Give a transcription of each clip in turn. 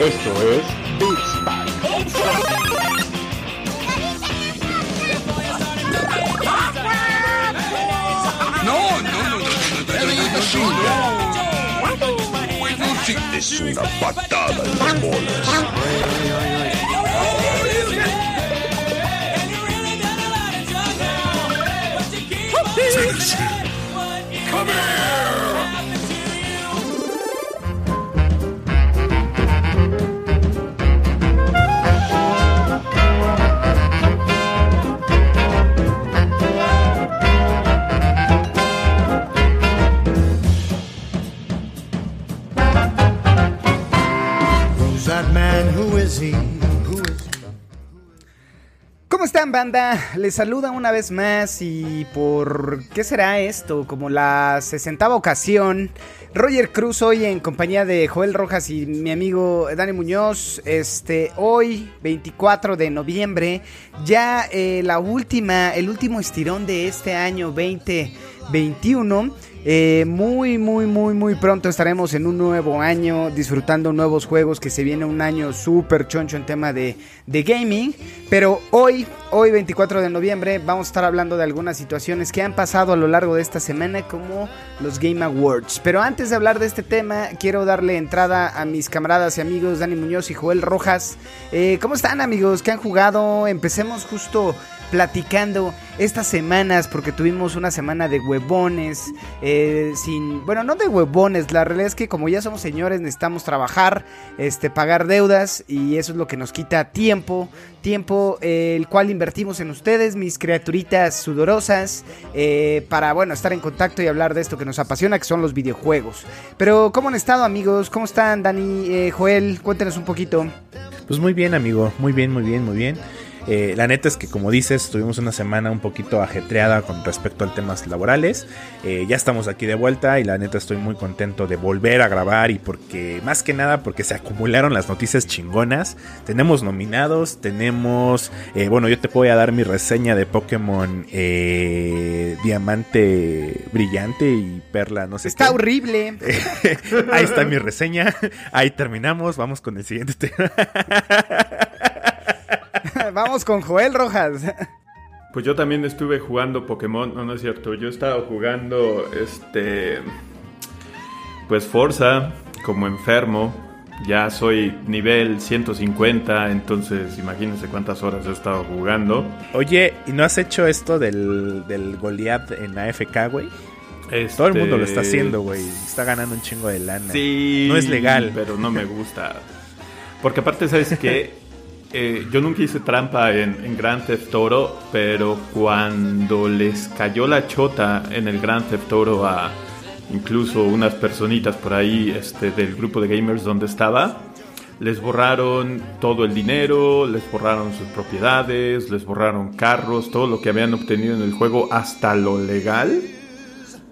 Esto es Beats Back. No, no, no, no, no, no, no, no, Es una patada en las bolas. ¿Cómo están, banda? Les saluda una vez más y por... ¿Qué será esto? Como la sesentava ocasión. Roger Cruz hoy en compañía de Joel Rojas y mi amigo Dani Muñoz. Este, hoy, 24 de noviembre, ya eh, la última, el último estirón de este año 2021. Eh, muy, muy, muy, muy pronto estaremos en un nuevo año disfrutando nuevos juegos que se viene un año súper choncho en tema de, de gaming. Pero hoy, hoy 24 de noviembre, vamos a estar hablando de algunas situaciones que han pasado a lo largo de esta semana como los Game Awards. Pero antes de hablar de este tema, quiero darle entrada a mis camaradas y amigos Dani Muñoz y Joel Rojas. Eh, ¿Cómo están amigos? ¿Qué han jugado? Empecemos justo platicando estas semanas porque tuvimos una semana de huevones eh, sin bueno no de huevones la realidad es que como ya somos señores necesitamos trabajar este pagar deudas y eso es lo que nos quita tiempo tiempo eh, el cual invertimos en ustedes mis criaturitas sudorosas eh, para bueno estar en contacto y hablar de esto que nos apasiona que son los videojuegos pero cómo han estado amigos cómo están Dani Joel cuéntenos un poquito Pues muy bien, amigo. Muy bien, muy bien, muy bien. Eh, la neta es que, como dices, tuvimos una semana un poquito ajetreada con respecto a temas laborales. Eh, ya estamos aquí de vuelta y la neta estoy muy contento de volver a grabar y porque, más que nada, porque se acumularon las noticias chingonas. Tenemos nominados, tenemos, eh, bueno, yo te voy a dar mi reseña de Pokémon eh, Diamante Brillante y Perla, no sé está qué. horrible Ahí está mi reseña. Ahí terminamos. Vamos con el siguiente tema. vamos con Joel Rojas Pues yo también estuve jugando Pokémon, no, no es cierto, yo estaba jugando este pues Forza como enfermo. Ya soy nivel 150, entonces imagínense cuántas horas he estado jugando. Oye, ¿y no has hecho esto del, del Goliath en AFK, güey? Este, Todo el mundo lo está haciendo, güey. Está ganando un chingo de lana. Sí. No es legal. Pero no me gusta. Porque aparte, ¿sabes qué? Eh, yo nunca hice trampa en, en Grand Theft Auto, pero cuando les cayó la chota en el Grand Theft Auto a incluso unas personitas por ahí este, del grupo de gamers donde estaba, les borraron todo el dinero, les borraron sus propiedades, les borraron carros, todo lo que habían obtenido en el juego, hasta lo legal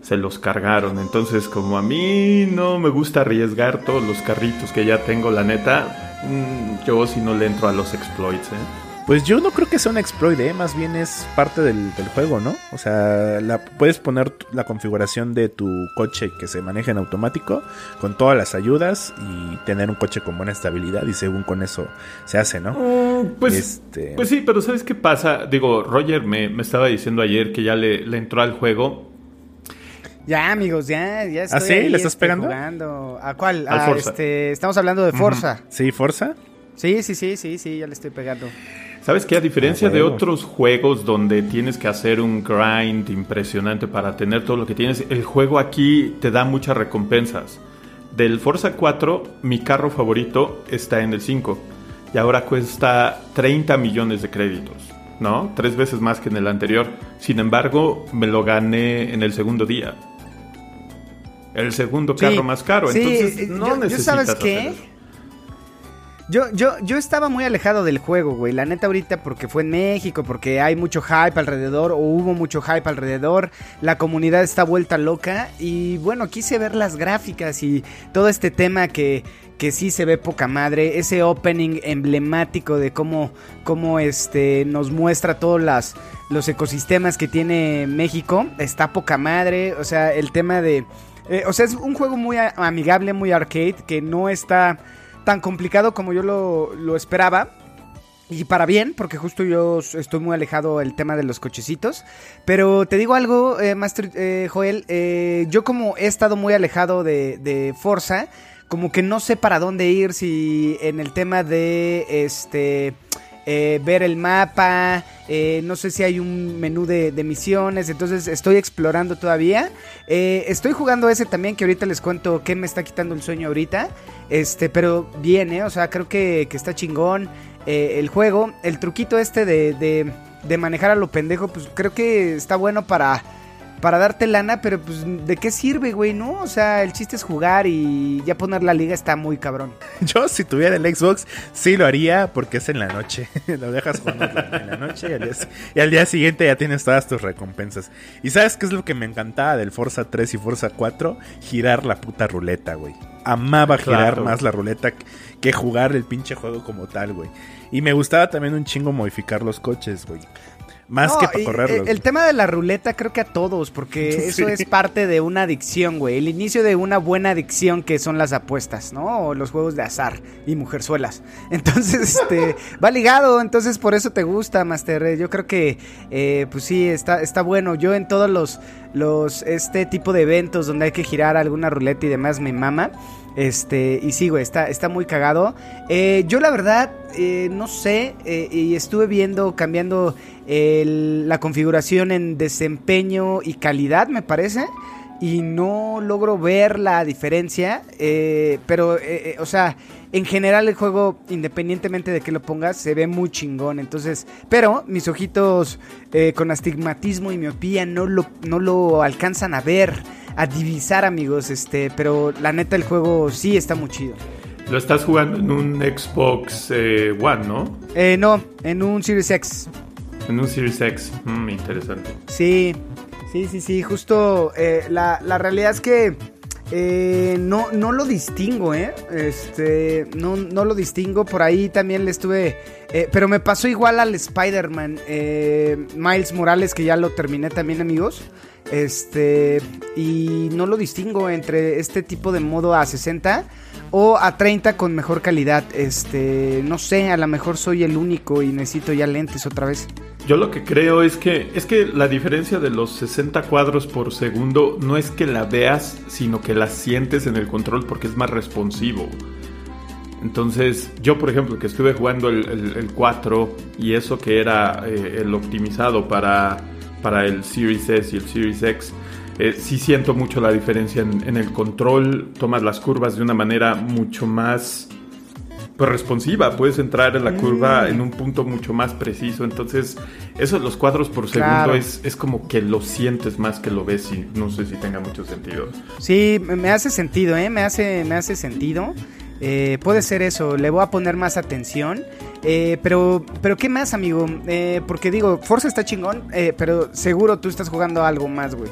se los cargaron. Entonces, como a mí no me gusta arriesgar todos los carritos que ya tengo, la neta, mm, yo si no le entro a los exploits, ¿eh? Pues yo no creo que sea un exploit, ¿eh? más bien es parte del, del juego, ¿no? O sea, la, puedes poner la configuración de tu coche que se maneja en automático con todas las ayudas y tener un coche con buena estabilidad y según con eso se hace, ¿no? Mm, pues, Este- pues sí, pero ¿sabes qué pasa? Digo, Roger me, me estaba diciendo ayer que ya le, le entró al juego. Ya, amigos, ya, ya estoy ¿Ah, sí? ahí, ¿Le estás este, pegando? jugando. ¿A cuál? Al Ah, Forza. este, estamos hablando de Forza. Sí, Forza. Sí, sí, sí, sí, sí, ya le estoy pegando. ¿Sabes qué? A diferencia Ah, de otros juegos donde tienes que hacer un grind impresionante para tener todo lo que tienes, el juego aquí te da muchas recompensas. Del Forza 4, mi carro favorito está en el 5 y ahora cuesta 30 millones de créditos, ¿no? Tres veces más que en el anterior. Sin embargo, me lo gané en el segundo día. El segundo Sí, carro más caro, sí, entonces eh, no yo- yo necesitas ¿sabes hacer qué? eso. Yo, yo, yo estaba muy alejado del juego, güey. La neta ahorita porque fue en México, porque hay mucho hype alrededor, o hubo mucho hype alrededor. La comunidad está vuelta loca. Y bueno, quise ver las gráficas y todo este tema que, que sí se ve poca madre. Ese opening emblemático de cómo, cómo este, nos muestra todos las, los ecosistemas que tiene México. Está poca madre. O sea, el tema de Eh, o sea, es un juego muy amigable, muy arcade, que no está tan complicado como yo lo, lo esperaba. Y para bien, porque justo yo estoy muy alejado del tema de los cochecitos. Pero te digo algo, eh, Master eh, Joel, yo como he estado muy alejado de, de Forza, como que no sé para dónde ir, si en el tema de este eh, ver el mapa, eh, no sé si hay un menú de, misiones, entonces estoy explorando todavía. Eh, estoy jugando ese también, que ahorita les cuento qué me está quitando el sueño ahorita. Este, pero bien. O sea, creo que, que está chingón el juego. El truquito este de, de, de manejar a lo pendejo, pues creo que está bueno para, para darte lana, pero pues ¿de qué sirve, güey? ¿No? O sea, el chiste es jugar y ya poner la liga está muy cabrón. Yo, si tuviera el Xbox, sí lo haría porque es en la noche. lo dejas jugando en la noche y al, día, y al día siguiente ya tienes todas tus recompensas. ¿Y sabes qué es lo que me encantaba del Forza 3 y Forza 4? Girar la puta ruleta, güey. Amaba girar Claro. más la ruleta que- que jugar el pinche juego como tal, güey. Y me gustaba también un chingo modificar los coches, güey. Más No, que para y, correrlos. eh, El, tema de la ruleta creo que a todos, porque eso es parte de una adicción, güey. El inicio de una buena adicción que son las apuestas, ¿no? O los juegos de azar y mujerzuelas. Entonces, este, va ligado, entonces por eso te gusta, Master. Eh, Yo creo que, eh, pues sí, está, está bueno. Yo en todos los, los, este tipo de eventos donde hay que girar alguna ruleta y demás me mama. Este, y sí, güey, está, está muy cagado. Eh, yo la verdad, eh, no sé, eh, y estuve viendo, cambiando el- la configuración en desempeño y calidad, me parece. Y no logro ver la diferencia. eh, pero, eh, o sea, en general el juego, independientemente de que lo pongas, se ve muy chingón. Entonces, pero mis ojitos con astigmatismo y miopía no lo, no lo alcanzan a ver, a divisar, amigos. Este, pero la neta, el juego sí está muy chido. Lo estás jugando en un Xbox eh, One, ¿no? Eh, no, en un Series X. En un Series X. Mm, interesante. Sí, sí, sí, sí, justo eh, la, la realidad es que eh, no, no lo distingo, ¿eh? Este, no, no lo distingo, por ahí también le estuve, eh, pero me pasó igual al Spider-Man, eh, Miles Morales, que ya lo terminé también, amigos. Este, y no lo distingo entre este tipo de modo a 60 o a 30 con mejor calidad. Este, no sé, a lo mejor soy el único y necesito ya lentes otra vez. Yo lo que creo es que es que la diferencia de los 60 cuadros por segundo no es que la veas, sino que la sientes en el control porque es más responsivo. Entonces, yo por ejemplo, que estuve jugando el, el- el 4 y eso que era eh, el optimizado para, para el Series S y el Series X, eh, sí siento mucho la diferencia en, en el control. Tomas las curvas de una manera mucho más pues, responsiva. Puedes entrar en la curva en un punto mucho más preciso. Entonces, eso de los cuadros por segundo es, es como que lo sientes más que lo ves y no sé si tenga mucho sentido. Sí, me me hace sentido, ¿eh? Me hace, me hace sentido. Eh, puede ser eso, le voy a poner más atención. Eh, pero, pero ¿qué más, amigo? Eh, porque digo, Forza está chingón, eh, pero seguro tú estás jugando algo más, güey.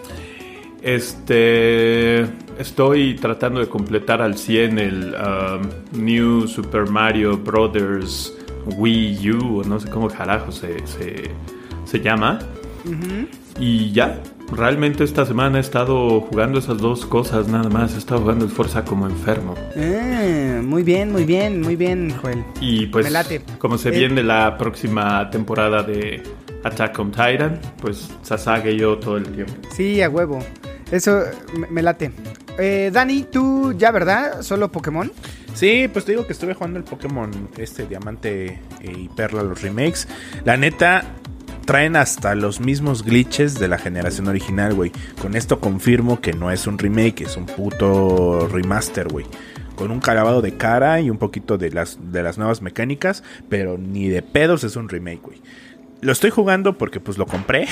Este. Estoy tratando de completar al 100 el um, New Super Mario Brothers Wii U, o no sé cómo carajo se, se, se llama. Y ya, realmente esta semana he estado jugando esas dos cosas nada más. He estado jugando el Forza como enfermo. Ah, muy bien, muy bien, muy bien, Joel. Y pues, Me late. como se Eh. viene la próxima temporada de Attack on Titan, pues Sasage yo todo el tiempo. Sí, a huevo. Eso me, late. Eh, Dani, tú ya, ¿verdad? ¿Solo Pokémon? Sí, pues te digo que estuve jugando el Pokémon este Diamante eh, y Perla, los remakes. La neta, traen hasta los mismos glitches de la generación original, güey. Con esto confirmo que no es un remake, es un puto remaster, güey. Con un calabado de cara y un poquito de las, de las nuevas mecánicas, pero ni de pedos es un remake, güey. Lo estoy jugando porque pues lo compré.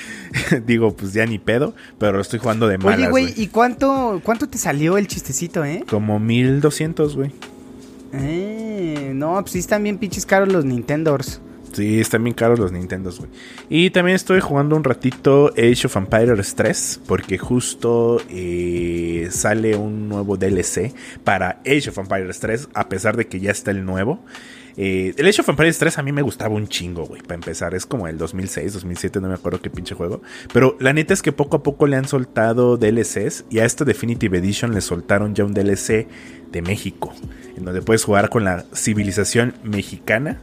Digo, pues ya ni pedo, pero lo estoy jugando de malas, Oye, güey. ¿y cuánto, cuánto te salió el chistecito, eh? Como 1200, güey. Eh, no, pues sí están bien pinches caros los Nintendors. Sí, están bien caros los Nintendos, güey. Y también estoy jugando un ratito Age of Empires 3, porque justo eh, sale un nuevo DLC para Age of Empires 3, a pesar de que ya está el nuevo. Eh, el Age of Empires 3 a mí me gustaba un chingo, güey, para empezar. Es como el 2006, 2007, no me acuerdo qué pinche juego. Pero la neta es que poco a poco le han soltado DLCs y a esta Definitive Edition le soltaron ya un DLC de México, en donde puedes jugar con la civilización mexicana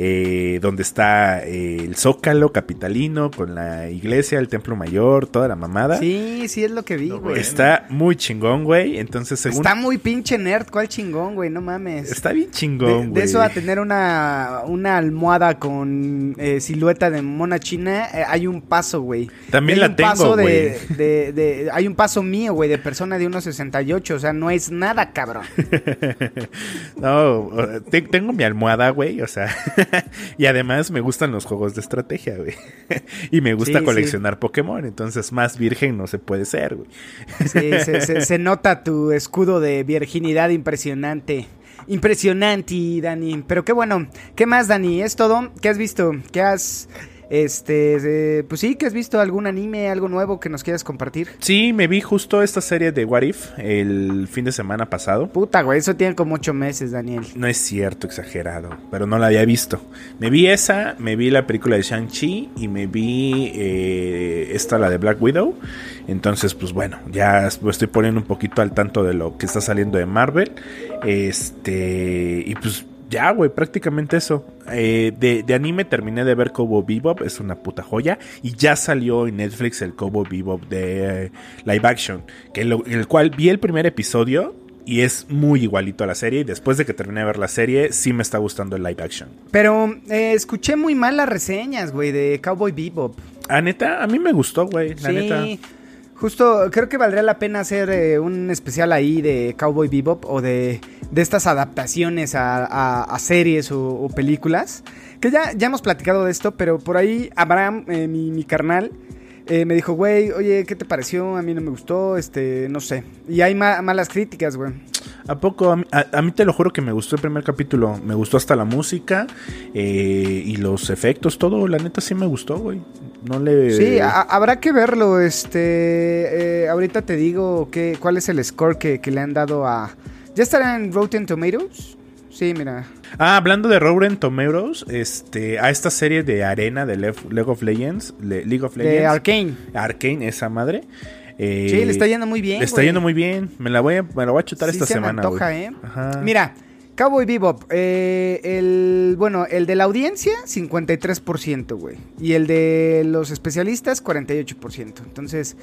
eh, donde está eh, el Zócalo capitalino con la iglesia, el templo mayor, toda la mamada. Sí, sí es lo que vi, güey. Está muy chingón, güey. Entonces, según... Está muy pinche nerd, ¿cuál chingón, güey? No mames. Está bien chingón, güey. De, eso a tener una, una almohada con eh, silueta de mona china, eh, hay un paso, güey. También la tengo, güey. De, de, hay un paso mío, güey, de persona de 1.68, o sea, no es nada, cabrón. no, tengo mi almohada, güey, o sea... y además me gustan los juegos de estrategia, güey. y me gusta coleccionar Pokémon, entonces más virgen no se puede ser, güey. sí, se, nota tu escudo de virginidad impresionante. Impresionante, Dani. Pero qué bueno. ¿Qué más, Dani? ¿Es todo? ¿Qué has visto? ¿Qué has este, pues sí, que has visto algún anime, algo nuevo que nos quieras compartir. Sí, me vi justo esta serie de What If el fin de semana pasado. Puta, güey, eso tiene como ocho meses, Daniel. No es cierto, exagerado, pero no la había visto. Me vi esa, me vi la película de Shang-Chi y me vi eh, esta, la de Black Widow. Entonces, pues bueno, ya estoy poniendo un poquito al tanto de lo que está saliendo de Marvel. Este, y pues ya, güey, prácticamente eso. Eh, de, anime terminé de ver Kobo Bebop, es una puta joya. Y ya salió en Netflix el Kobo Bebop de eh, live action, que en el cual vi el primer episodio y es muy igualito a la serie. Y después de que terminé de ver la serie, sí me está gustando el live action. Pero eh, escuché muy mal las reseñas, güey, de Cowboy Bebop. Ah, neta, a mí me gustó, güey, la neta. Justo, creo que valdría la pena hacer un especial ahí de Cowboy Bebop o de de estas adaptaciones a, series o, películas. Que ya, ya hemos platicado de esto, pero por ahí Abraham, eh, mi, carnal, eh, me dijo, güey, oye, ¿qué te pareció? A mí no me gustó, este, no sé. Y hay malas críticas, güey. ¿A poco? A mí, te lo juro que me gustó el primer capítulo. Me gustó hasta la música eh, y los efectos, todo. La neta sí me gustó, güey. No le... Sí, habrá que verlo. Este, ahorita te digo que, cuál es el score que le han dado a, ¿Ya estará en Rotten Tomatoes? Sí, mira. Ah, hablando de Rotten Tomatoes, este, a esta serie de arena de League of Legends, League of Legends. De Arkane. Arkane, esa madre. Eh, sí, le está yendo muy bien. Le está yendo muy bien. Me la voy a, me la voy a chutar esta semana. Me antoja, ¿eh? Mira, Cowboy Bebop, eh, el, bueno, el de la audiencia, 53%, güey. Y el de los especialistas, 48%. Entonces,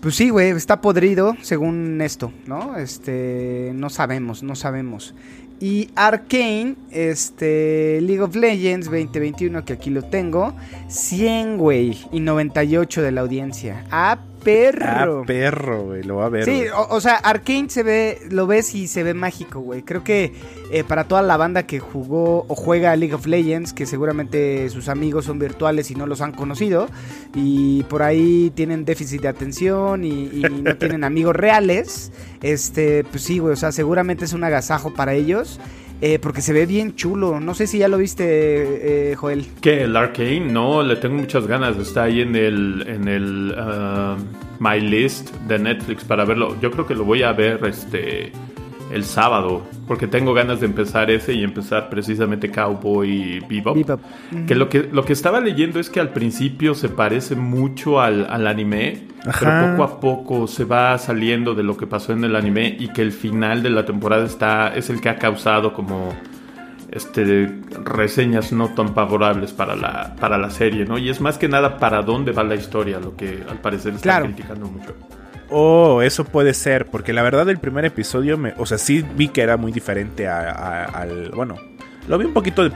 pues sí, güey, está podrido según esto, ¿no? Este, no sabemos, no sabemos. Y Arkane, este, League of Legends 2021, que aquí lo tengo, 100, güey, y 98 de la audiencia. Ah, perro. Ah, perro, güey, lo va a ver. Sí, o, sea, Arkane se ve, lo ves y se ve mágico, güey. Creo que eh, para toda la banda que jugó o juega League of Legends, que seguramente sus amigos son virtuales y no los han conocido, y por ahí tienen déficit de atención y, no tienen amigos reales, este, pues sí, güey, o sea, seguramente es un agasajo para ellos. Eh, porque se ve bien chulo. No sé si ya lo viste, eh, Joel. ¿Qué? ¿El Arcane? No, le tengo muchas ganas. Está ahí en el, en el uh, My List de Netflix para verlo. Yo creo que lo voy a ver este el sábado, porque tengo ganas de empezar ese y empezar precisamente Cowboy Bebop. Bebop. Que, lo que lo que estaba leyendo es que al principio se parece mucho al, al anime, pero poco a poco se va saliendo de lo que pasó en el anime y que el final de la temporada está es el que ha causado como este reseñas no tan favorables para la para la serie, ¿no? Y es más que nada para dónde va la historia, lo que al parecer está criticando mucho. Oh, eso puede ser, porque la verdad el primer episodio, me, o sea, sí vi que era muy diferente al, bueno, lo vi un poquito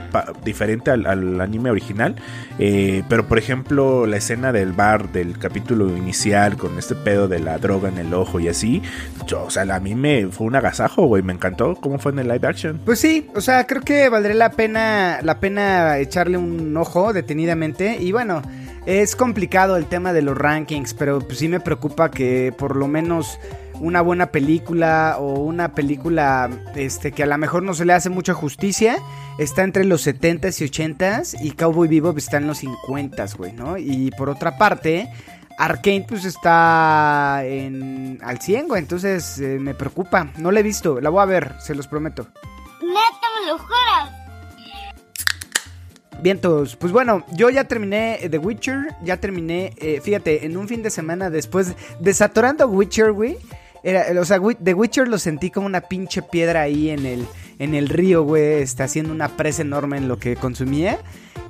diferente al, anime original, eh, pero por ejemplo la escena del bar del capítulo inicial con este pedo de la droga en el ojo y así, yo, o sea, a mí me fue un agasajo, güey, me encantó cómo fue en el live action. Pues sí, o sea, creo que valdría la pena, la pena echarle un ojo detenidamente y bueno. Es complicado el tema de los rankings, pero pues sí me preocupa que por lo menos una buena película o una película este que a lo mejor no se le hace mucha justicia, está entre los 70s y 80s y Cowboy Bebop está en los 50s, güey, ¿no? Y por otra parte, Arkane pues está en al 100, güey, entonces eh, me preocupa. No la he visto, la voy a ver, se los prometo. Neta, me lo juras. Vientos, pues bueno, yo ya terminé The Witcher, ya terminé, eh, fíjate, en un fin de semana después, desatorando Witcher, güey. Era, o sea, The Witcher lo sentí como una pinche piedra ahí en el, en el río, güey, está haciendo una presa enorme en lo que consumía.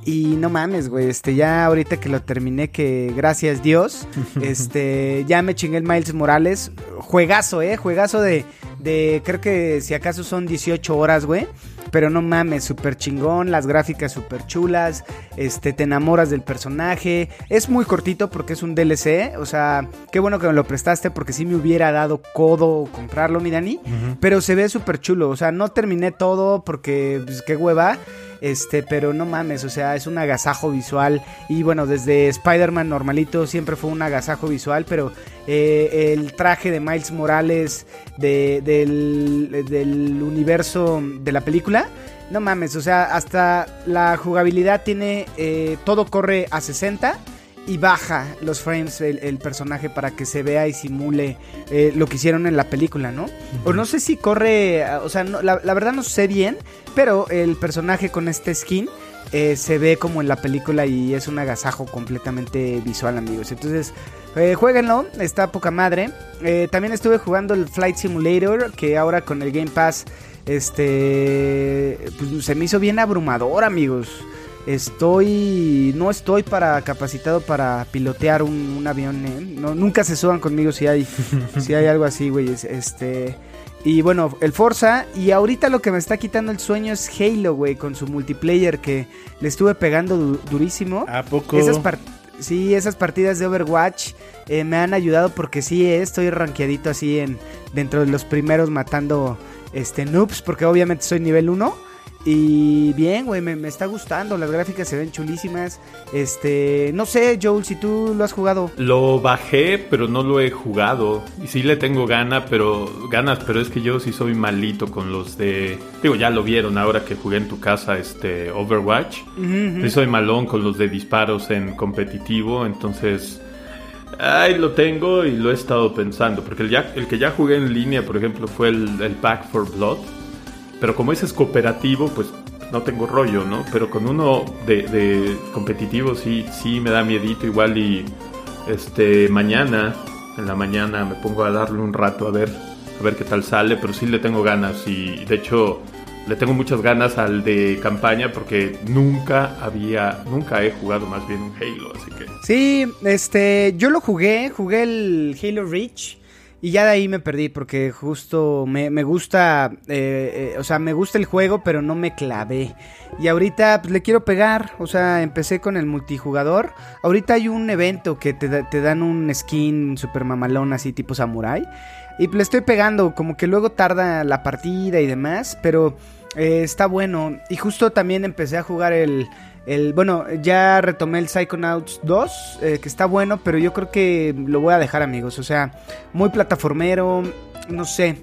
Y no mames, güey, este, ya ahorita que lo terminé, que gracias Dios, este, ya me chingué el Miles Morales. Juegazo, eh, juegazo de, de, creo que si acaso son 18 horas, güey. Pero no mames, súper chingón, las gráficas súper chulas, este, te enamoras del personaje. Es muy cortito porque es un DLC, o sea, qué bueno que me lo prestaste porque sí me hubiera dado codo comprarlo, mi Dani. Pero se ve súper chulo, o sea, no terminé todo porque, pues, qué hueva. Este, pero no mames, o sea, es un agasajo visual. Y bueno, desde Spider-Man normalito siempre fue un agasajo visual, pero eh, el traje de Miles Morales de, del, del universo de la película. No mames, o sea, hasta la jugabilidad tiene. eh, todo corre a 60 y baja los frames el, el personaje para que se vea y simule eh, lo que hicieron en la película, ¿no? O no sé si corre, o sea, no- la, la verdad no sé bien, pero el personaje con este skin eh, se ve como en la película y es un agasajo completamente visual, amigos. Entonces, eh, jueguenlo, está poca madre. Eh, también estuve jugando el Flight Simulator, que ahora con el Game Pass, este, pues, se me hizo bien abrumador, amigos. Estoy. No estoy para capacitado para pilotear un, un avión. ¿eh? No, nunca se suban conmigo si hay. si hay algo así, güey. es- Este. Y bueno, el Forza. Y ahorita lo que me está quitando el sueño es Halo, güey. Con su multiplayer que le estuve pegando du- durísimo. ¿A poco? Esas sí, esas partidas de Overwatch eh, me han ayudado porque sí, eh, estoy rankeadito así en dentro de los primeros matando este noobs porque obviamente soy nivel 1 y bien, güey, me, me está gustando, las gráficas se ven chulísimas. Este, no sé, Joel, si tú lo has jugado. Lo bajé, pero no lo he jugado. Y sí le tengo gana, pero ganas, pero es que yo sí soy malito con los de. Digo, ya lo vieron ahora que jugué en tu casa, este Overwatch. Sí soy malón con los de disparos en competitivo, entonces. Ay, lo tengo y lo he estado pensando. Porque el, ya- el que ya jugué en línea, por ejemplo, fue el, el Pack for Blood. Pero como ese es cooperativo, pues no tengo rollo, ¿no? Pero con uno de, de competitivo sí, sí me da miedito igual y este mañana, en la mañana me pongo a darle un rato a ver, a ver qué tal sale, pero sí le tengo ganas y de hecho le tengo muchas ganas al de campaña porque nunca había, nunca he jugado más bien un Halo, así que Sí, este, yo lo jugué, jugué el Halo Reach y ya de ahí me perdí porque justo me, me gusta, eh, eh, o sea, me gusta el juego, pero no me clavé. Y ahorita pues, le quiero pegar, o sea, empecé con el multijugador. Ahorita hay un evento que te, te dan un skin super mamalón así tipo samurai. Y le estoy pegando, como que luego tarda la partida y demás, pero eh, está bueno. Y justo también empecé a jugar el, el bueno, ya retomé el Psychonauts 2, eh, que está bueno, pero yo creo que lo voy a dejar, amigos. O sea, muy plataformero, no sé.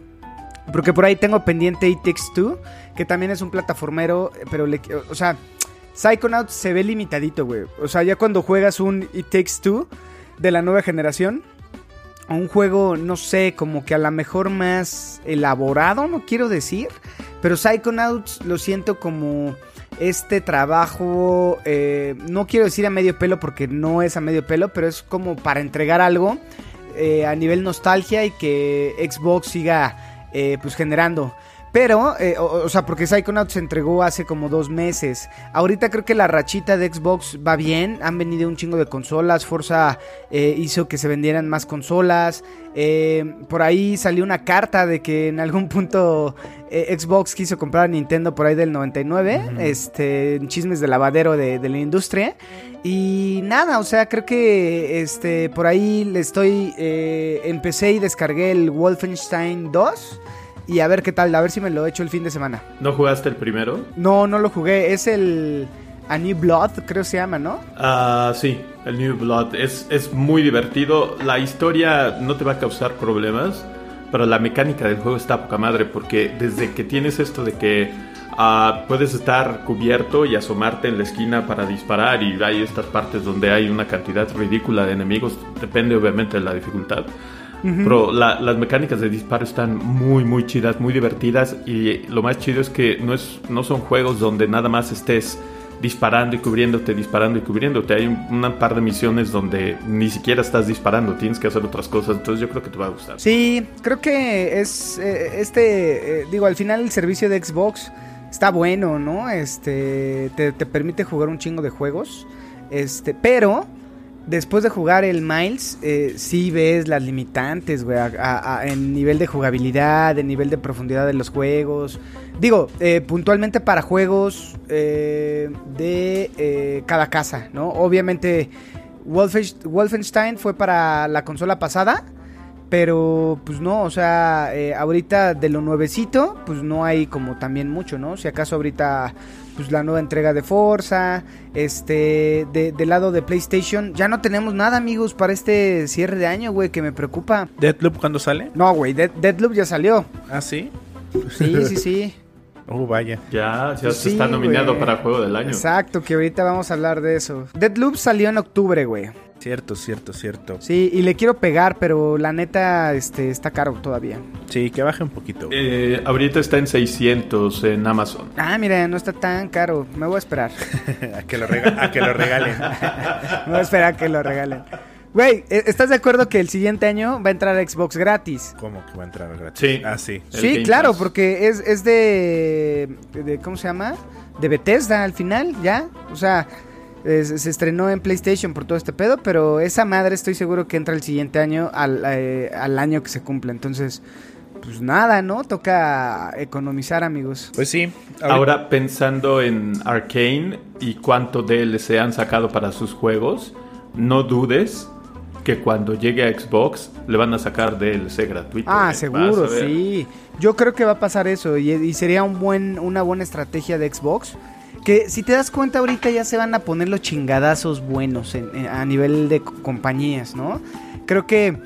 Porque por ahí tengo pendiente It Takes Two, que también es un plataformero, pero le, o sea, Psychonauts se ve limitadito, güey. O sea, ya cuando juegas un It Takes Two de la nueva generación, o un juego, no sé, como que a lo mejor más elaborado, no quiero decir, pero Psychonauts lo siento como este trabajo, eh, no quiero decir a medio pelo porque no es a medio pelo, pero es como para entregar algo eh, a nivel nostalgia y que Xbox siga eh, pues generando. Pero, eh, o, o sea, porque Psychonauts se entregó hace como dos meses. Ahorita creo que la rachita de Xbox va bien. Han venido un chingo de consolas. Forza eh, hizo que se vendieran más consolas. Eh, por ahí salió una carta de que en algún punto Xbox quiso comprar a Nintendo por ahí del 99. Este, chismes de lavadero de, de la industria. Y nada, o sea, creo que este por ahí le estoy. empecé y descargué el Wolfenstein 2. Y a ver qué tal, a ver si me lo echo el fin de semana. ¿no jugaste el primero? No, no lo jugué, es el. A New Blood, creo se llama, ¿no? Ah, sí, el New Blood es, es muy divertido. La historia no te va a causar problemas, pero la mecánica del juego está poca madre porque desde que tienes esto de que ah, puedes estar cubierto y asomarte en la esquina para disparar y hay estas partes donde hay una cantidad ridícula de enemigos, depende obviamente de la dificultad. Pero la- las mecánicas de disparo están muy, muy chidas, muy divertidas. Y lo más chido es que no, es, no son juegos donde nada más estés disparando y cubriéndote, disparando y cubriéndote. Hay un par de misiones donde ni siquiera estás disparando, tienes que hacer otras cosas. Entonces yo creo que te va a gustar. Sí, creo que es eh, este, eh, digo, al final el servicio de Xbox está bueno, ¿no? Este, te, te permite jugar un chingo de juegos, este, pero después de jugar el Miles, eh, sí ves las limitantes, güey, en nivel de jugabilidad, en nivel de profundidad de los juegos. Digo, eh, puntualmente para juegos eh, de eh, cada casa, ¿no? Obviamente, Wolfenst- Wolfenstein fue para la consola pasada. Pero, pues no, o sea, eh, ahorita de lo nuevecito, pues no hay como también mucho, ¿no? Si acaso ahorita, pues la nueva entrega de Forza, este, de, del lado de PlayStation, ya no tenemos nada, amigos, para este cierre de año, güey, que me preocupa. ¿Deadloop cuándo sale? No, güey, Dead- Deadloop ya salió. Ah, sí. Sí, sí, sí. Oh, vaya. Ya, ya se está sí, nominado para Juego del Año. Exacto, que ahorita vamos a hablar de eso. Deadloop salió en octubre, güey. Cierto, cierto, cierto. Sí, y le quiero pegar, pero la neta, este, está caro todavía. Sí, que baje un poquito. Eh, ahorita está en 600 en Amazon. Ah, mira, no está tan caro. Me voy a esperar. a, que lo a que lo regalen. Me voy a esperar a que lo regalen. Güey, ¿e- ¿estás de acuerdo que el siguiente año va a entrar a Xbox gratis? ¿Cómo que va a entrar gratis? Sí. Ah, sí. El sí, Game claro, Pass. porque es, es de, de- ¿Cómo se llama? De Bethesda al final, ya. O sea, es- se estrenó en PlayStation por todo este pedo, pero esa madre estoy seguro que entra el siguiente año al, eh, al año que se cumple. Entonces, pues nada, ¿no? Toca economizar, amigos. Pues sí. Ahora pensando en Arkane y cuánto DLC han sacado para sus juegos, no dudes que cuando llegue a Xbox le van a sacar DLC gratuito. Ah, eh. seguro, sí. Yo creo que va a pasar eso y, y sería un buen, una buena estrategia de Xbox. Que si te das cuenta ahorita ya se van a poner los chingadazos buenos en- en- a nivel de co- compañías, ¿no? Creo que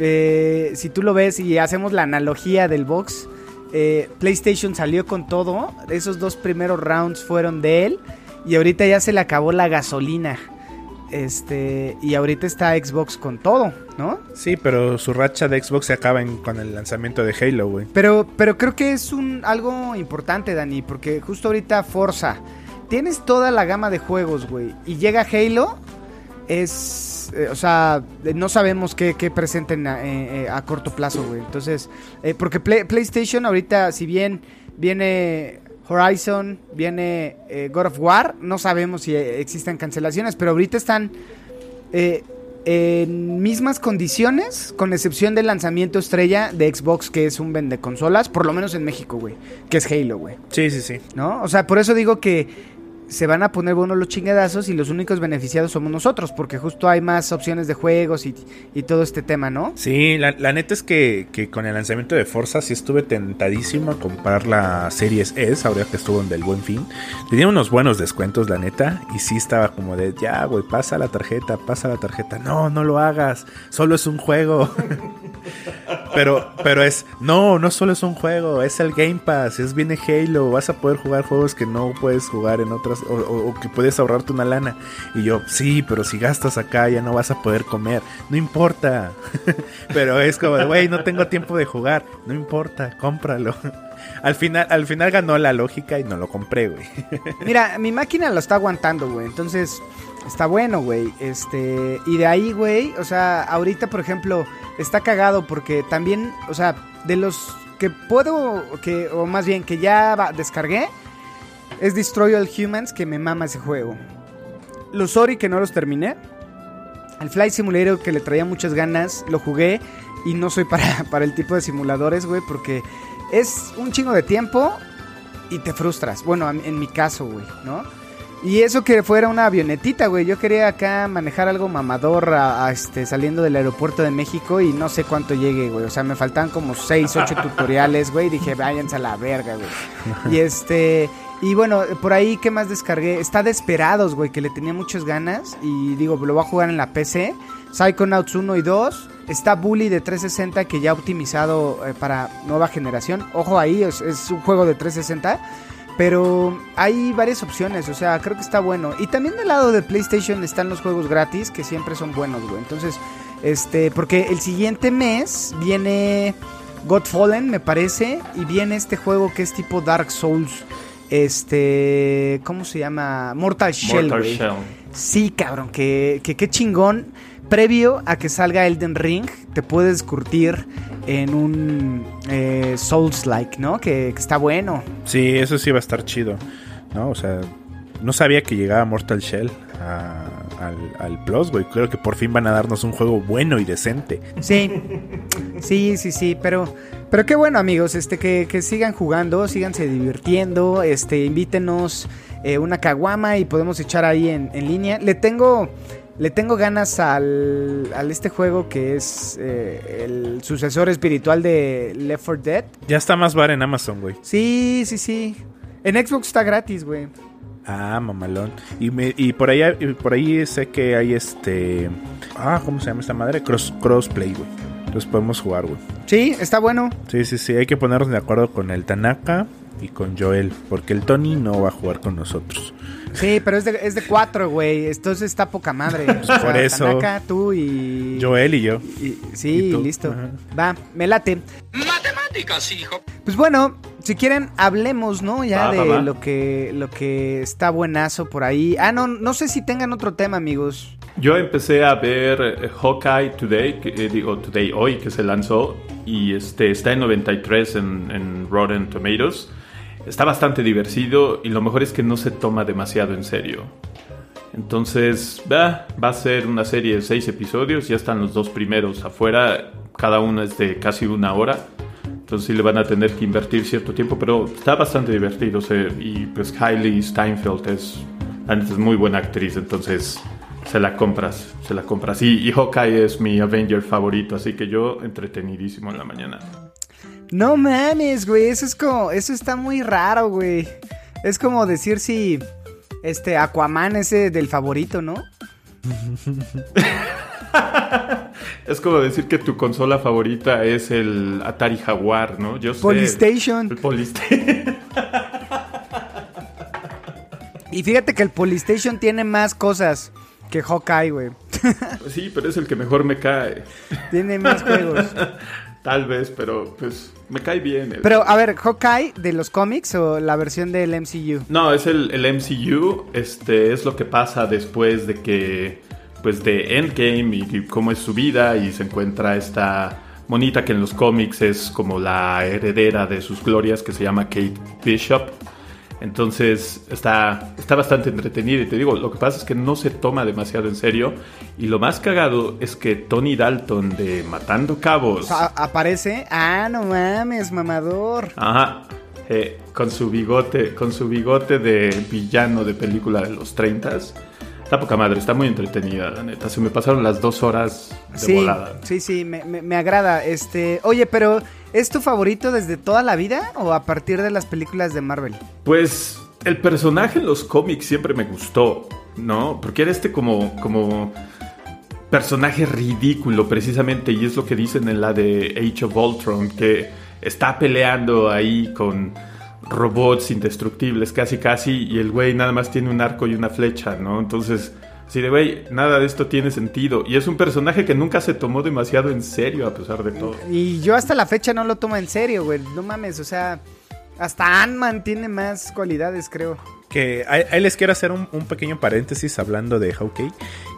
eh, si tú lo ves y hacemos la analogía del box, eh, PlayStation salió con todo, esos dos primeros rounds fueron de él y ahorita ya se le acabó la gasolina. Este, y ahorita está Xbox con todo, ¿no? Sí, pero su racha de Xbox se acaba en- con el lanzamiento de Halo, güey. Pero, pero creo que es un algo importante, Dani, porque justo ahorita Forza, tienes toda la gama de juegos, güey, y llega Halo, es, eh, o sea, no sabemos qué, qué presenten a, eh, eh, a corto plazo, güey. Entonces, eh, porque Play- PlayStation ahorita, si bien viene Horizon, viene God of War, no sabemos si existen cancelaciones, pero ahorita están en mismas condiciones, con excepción del lanzamiento estrella de Xbox, que es un vende consolas, por lo menos en México, güey, que es Halo, güey, Sí, sí, sí. ¿no? O sea, por eso digo que se van a poner buenos los chingadazos y los únicos beneficiados somos nosotros, porque justo hay más opciones de juegos y, y todo este tema, ¿no? Sí, la, la neta es que, que con el lanzamiento de Forza sí estuve tentadísimo a comprar la Series S, ahora que estuvo en del Buen Fin. Tenía unos buenos descuentos, la neta, y sí estaba como de, ya, güey, pasa la tarjeta, pasa la tarjeta. No, no lo hagas, solo es un juego. pero, pero es, no, no solo es un juego, es el Game Pass, es viene Halo, vas a poder jugar juegos que no puedes jugar en otras, o, o- que puedes ahorrarte una lana. Y yo, sí, pero si gastas acá ya no vas a poder comer, no importa. pero es como, güey, no tengo tiempo de jugar, no importa, cómpralo. Al final, al final ganó la lógica y no lo compré, güey. Mira, mi máquina lo está aguantando, güey. Entonces, está bueno, güey. Este, y de ahí, güey, o sea, ahorita, por ejemplo, está cagado porque también, o sea, de los que puedo, que, o más bien que ya descargué, es Destroy All Humans, que me mama ese juego. Los Ori, que no los terminé. El Flight Simulator, que le traía muchas ganas, lo jugué. Y no soy para, para el tipo de simuladores, güey, porque es un chingo de tiempo y te frustras. Bueno, en mi caso, güey, ¿no? Y eso que fuera una avionetita, güey. Yo quería acá manejar algo mamador a, a, este, saliendo del aeropuerto de México y no sé cuánto llegue, güey. O sea, me faltan como 6, 8 tutoriales, güey. Dije, váyanse a la verga, güey. Y este... Y bueno, por ahí, ¿qué más descargué? Está Desperados, güey, que le tenía muchas ganas. Y digo, lo voy a jugar en la PC. Psychonauts 1 y 2. Está Bully de 360 que ya ha optimizado eh, para nueva generación. Ojo ahí, es, es un juego de 360. Pero hay varias opciones, o sea, creo que está bueno. Y también del lado de PlayStation están los juegos gratis, que siempre son buenos, güey. Entonces, este, porque el siguiente mes viene Godfallen, me parece, y viene este juego que es tipo Dark Souls. Este, ¿cómo se llama? Mortal Shell, Mortal. Shell. Sí, cabrón, que, que qué chingón. Previo a que salga Elden Ring, te puedes curtir en un eh, Souls-like, ¿no? Que, que está bueno. Sí, eso sí va a estar chido. ¿No? O sea, no sabía que llegaba Mortal Shell a- al, al Plus, güey. Creo que por fin van a darnos un juego bueno y decente. Sí, sí, sí, sí, pero, pero qué bueno amigos, este, que, que sigan jugando, síganse divirtiendo, este, invítenos eh, una caguama y podemos echar ahí en, en línea. Le tengo, le tengo ganas al, al este juego que es eh, el sucesor espiritual de Left 4 Dead. Ya está más bar en Amazon, güey. Sí, sí, sí. En Xbox está gratis, güey. Ah, mamalón. Y, me, y por ahí y por ahí sé que hay este. Ah, ¿cómo se llama esta madre? Cross, crossplay, güey. Entonces podemos jugar, güey. Sí, está bueno. Sí, sí, sí. Hay que ponernos de acuerdo con el Tanaka y con Joel. Porque el Tony no va a jugar con nosotros. Sí, pero es de, es de cuatro, güey. Entonces está poca madre. O sea, por eso. Tanaka, tú y... Joel y yo. Y- sí, listo. Ajá. Va, me late. Matemáticas, hijo. Pues bueno, si quieren, hablemos, ¿no? Ya Va, de va, va. lo que lo que está buenazo por ahí. Ah, no, no sé si tengan otro tema, amigos. Yo empecé a ver eh, Hawkeye Today, eh, digo Today hoy que se lanzó y este está en 93 en, en Rotten Tomatoes. Está bastante divertido y lo mejor es que no se toma demasiado en serio. Entonces, va, va a ser una serie de seis episodios, ya están los dos primeros afuera, cada uno es de casi una hora. Entonces sí le van a tener que invertir cierto tiempo, pero está bastante divertido. o sea, y pues Hailey Steinfeld es, es muy buena actriz, entonces se la compras, se la compras. Y, y Hawkeye es mi Avenger favorito, así que yo entretenidísimo en la mañana. No mames, güey, eso es como eso está muy raro, güey. Es como decir si este Aquaman ese del favorito, ¿no? Es como decir que tu consola favorita es el Atari Jaguar, ¿no? Yo sé. Polystation. El Polystation. Y fíjate que el Polystation tiene más cosas que Hawkeye, güey. sí, pero es el que mejor me cae. tiene más juegos. Tal vez, pero pues me cae bien. el- Pero a ver, Hawkeye de los cómics o la versión del MCU. No, es el, el MCU, este, es lo que pasa después de que, pues de Endgame y, y cómo es su vida y se encuentra esta monita que en los cómics es como la heredera de sus glorias que se llama Kate Bishop. Entonces está, está bastante entretenido y te digo, lo que pasa es que no se toma demasiado en serio y lo más cagado es que Tony Dalton de Matando Cabos... Aparece. Ah, no mames, mamador. Ajá. eh, con su bigote, con su bigote de villano de película de los 30 Está poca madre, está muy entretenida, la neta. Se me pasaron las dos horas de Sí, volada. sí, sí, me, me- me agrada. Este, oye, pero ¿es tu favorito desde toda la vida o a partir de las películas de Marvel? Pues el personaje en los cómics siempre me gustó, ¿no? Porque era este como, como personaje ridículo precisamente y es lo que dicen en la de Age of Ultron, que está peleando ahí con robots indestructibles casi casi y el güey nada más tiene un arco y una flecha, ¿no? Entonces, así de güey, nada de esto tiene sentido y es un personaje que nunca se tomó demasiado en serio a pesar de todo. Y yo hasta la fecha no lo tomo en serio, güey. No mames, o sea, hasta Ant-Man tiene más cualidades, creo. Que ahí, ahí les quiero hacer un, un pequeño paréntesis hablando de Hawkeye.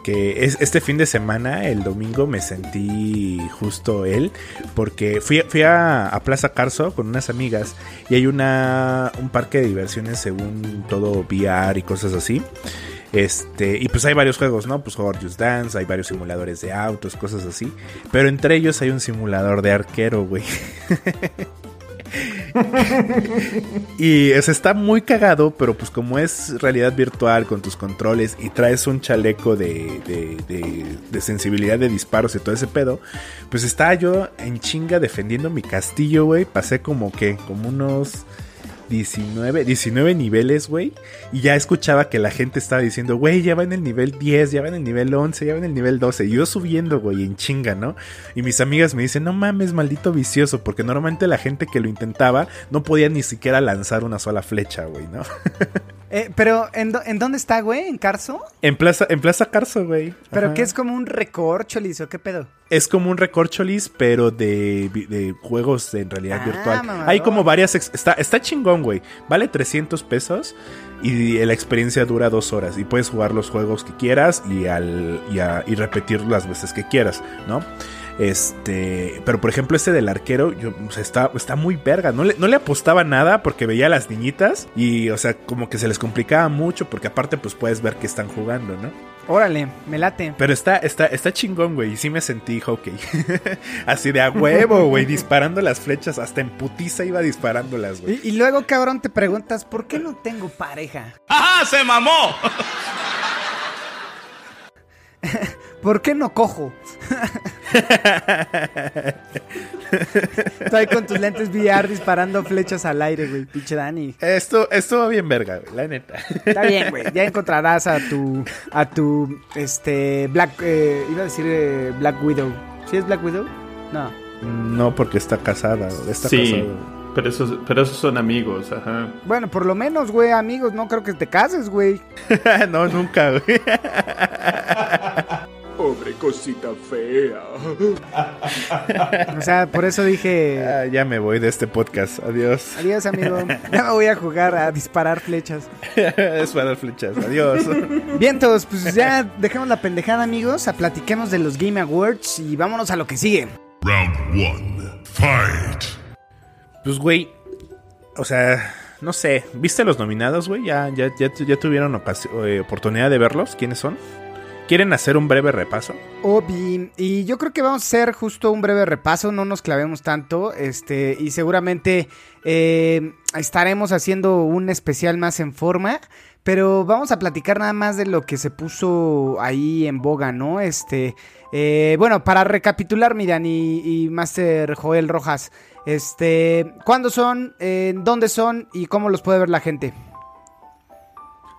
Que es, este fin de semana, el domingo, me sentí justo él. Porque fui, fui a, a Plaza Carso con unas amigas. Y hay una, un parque de diversiones según todo VR y cosas así. Este, y pues hay varios juegos, ¿no? Pues jugar Just Dance, hay varios simuladores de autos, cosas así. Pero entre ellos hay un simulador de arquero, güey. Y o está muy cagado, pero pues como es realidad virtual con tus controles y traes un chaleco de, de, de- de sensibilidad de disparos y todo ese pedo, pues estaba yo en chinga defendiendo mi castillo, güey. Pasé como que, como unos 19, 19 niveles, güey. Y ya escuchaba que la gente estaba diciendo, güey, ya va en el nivel 10, ya va en el nivel 11, ya va en el nivel 12. Y yo subiendo, güey, en chinga, ¿no? Y mis amigas me dicen, no mames, maldito vicioso, porque normalmente la gente que lo intentaba no podía ni siquiera lanzar una sola flecha, güey, ¿no? Eh, pero, ¿en, en dónde está, güey? ¿En Carso? en Plaza, en Plaza Carso, güey. ¿Pero qué es como un recorcholis o qué pedo? Es como un recorcholis, pero de, de juegos en realidad Ah, virtual. mamador. Hay como varias. Está, está chingón, güey. Vale 300 pesos y la experiencia dura dos horas. Y puedes jugar los juegos que quieras y, al, y, a- y repetir las veces que quieras, ¿no? Este, pero por ejemplo, este del arquero, yo, o sea, está, está muy verga. No le, no le apostaba nada porque veía a las niñitas y, o sea, como que se les complicaba mucho porque aparte, pues puedes ver que están jugando, ¿no? Órale, me late. Pero está, está, está chingón, güey. Y sí me sentí hockey. Así de a huevo, güey. Disparando las flechas. Hasta en putiza iba disparándolas, güey. Y, y luego, cabrón, te preguntas, ¿por qué no tengo pareja? ¡Ajá, se mamó! ¿Por qué no cojo? Estoy con tus lentes VR disparando flechas al aire, güey, pinche Dani. Esto, esto va bien verga, güey. La neta. Está bien, güey. Ya encontrarás a tu, a tu, este, Black, eh, iba a decir eh, Black Widow. ¿Sí es Black Widow? No. No, porque está casada. güey. Está Sí, casada. Pero esos, pero esos son amigos, ajá. Bueno, por lo menos, güey, amigos, no creo que te cases, güey. no, nunca, güey. Pobre cosita fea. O sea, por eso dije, Ah, ya me voy de este podcast. Adiós. adiós, amigo. Ya me voy a jugar a disparar flechas. es para dar flechas. Adiós. Vientos, pues ya dejemos la pendejada, amigos. A platiquemos de los Game Awards y vámonos a lo que sigue. Round one. Fight. Pues, güey. O sea, no sé. ¿Viste los nominados, güey? ¿Ya, ya, ya, tuvieron eh, oportunidad de verlos? ¿Quiénes son? ¿Quieren hacer un breve repaso? Obi, y yo creo que vamos a hacer justo un breve repaso, no nos clavemos tanto, este, y seguramente eh, estaremos haciendo un especial más en forma, pero vamos a platicar nada más de lo que se puso ahí en boga, ¿no? Este, eh, bueno, para recapitular, miran, y, y Master Joel Rojas, este, ¿cuándo son? Eh, ¿Dónde son? ¿Y cómo los puede ver la gente?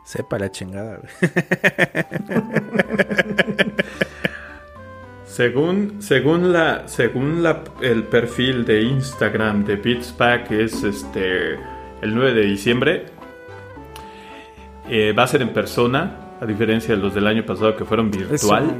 Sepa la chingada, güey. Según, según la, según la, el perfil de Instagram de Beats Pack es este el 9 de diciembre. Eh, va a ser en persona, a diferencia de los del año pasado que fueron virtual. Eso.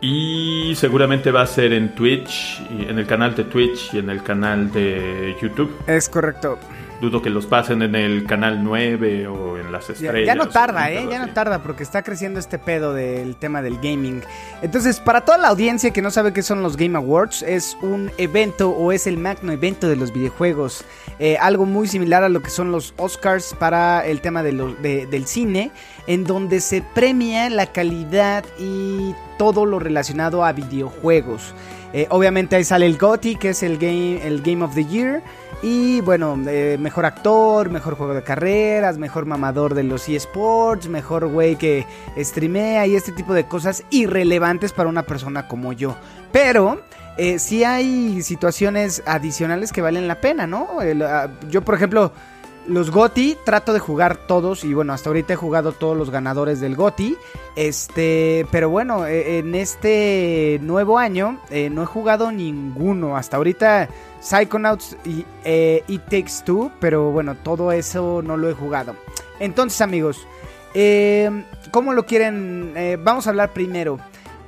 Y seguramente va a ser en Twitch, en el canal de Twitch y en el canal de YouTube. Es correcto. Dudo que los pasen en el canal 9 o en las estrellas. ya no tarda, ¿eh? Ya no tarda porque está creciendo este pedo del tema del gaming. Entonces, para toda la audiencia que no sabe qué son los Game Awards, es un evento o es el magno evento de los videojuegos. Eh, algo muy similar a lo que son los Oscars para el tema de lo- de- del cine, en donde se premia la calidad y todo lo relacionado a videojuegos. Eh, obviamente ahí sale el GOTY, que es el Game, el game of the Year. Y bueno, eh, mejor actor, mejor juego de carreras, mejor mamador de los eSports, mejor güey que streamea y este tipo de cosas irrelevantes para una persona como yo. Pero eh, sí hay situaciones adicionales que valen la pena, ¿no? Ah, yo, por ejemplo, los GOTI trato de jugar todos y bueno, hasta ahorita he jugado todos los ganadores del GOTI. Este, pero bueno, eh, en este nuevo año eh, no he jugado ninguno. Hasta ahorita Psychonauts y eh, It Takes Two, pero bueno, todo eso no lo he jugado. Entonces, amigos, eh, ¿cómo lo quieren? Vamos a hablar primero.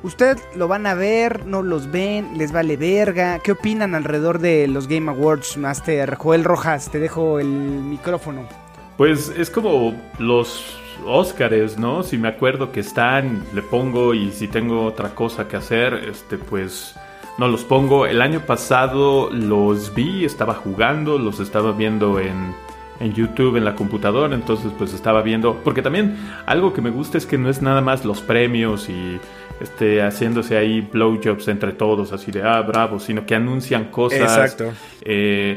¿Ustedes lo van a ver? ¿No los ven? ¿Les vale verga? ¿Qué opinan alrededor de los Game Awards, Master Joel Rojas? Te dejo el micrófono. Pues es como los Óscares, ¿no? Si me acuerdo que están, le pongo y si tengo otra cosa que hacer, este pues no los pongo. El año pasado los vi, estaba jugando, los estaba viendo en, en YouTube, en la computadora, entonces pues estaba viendo, porque también algo que me gusta es que no es nada más los premios y este, haciéndose ahí blowjobs entre todos, así de, ah, bravo, sino que anuncian cosas. Exacto. Eh,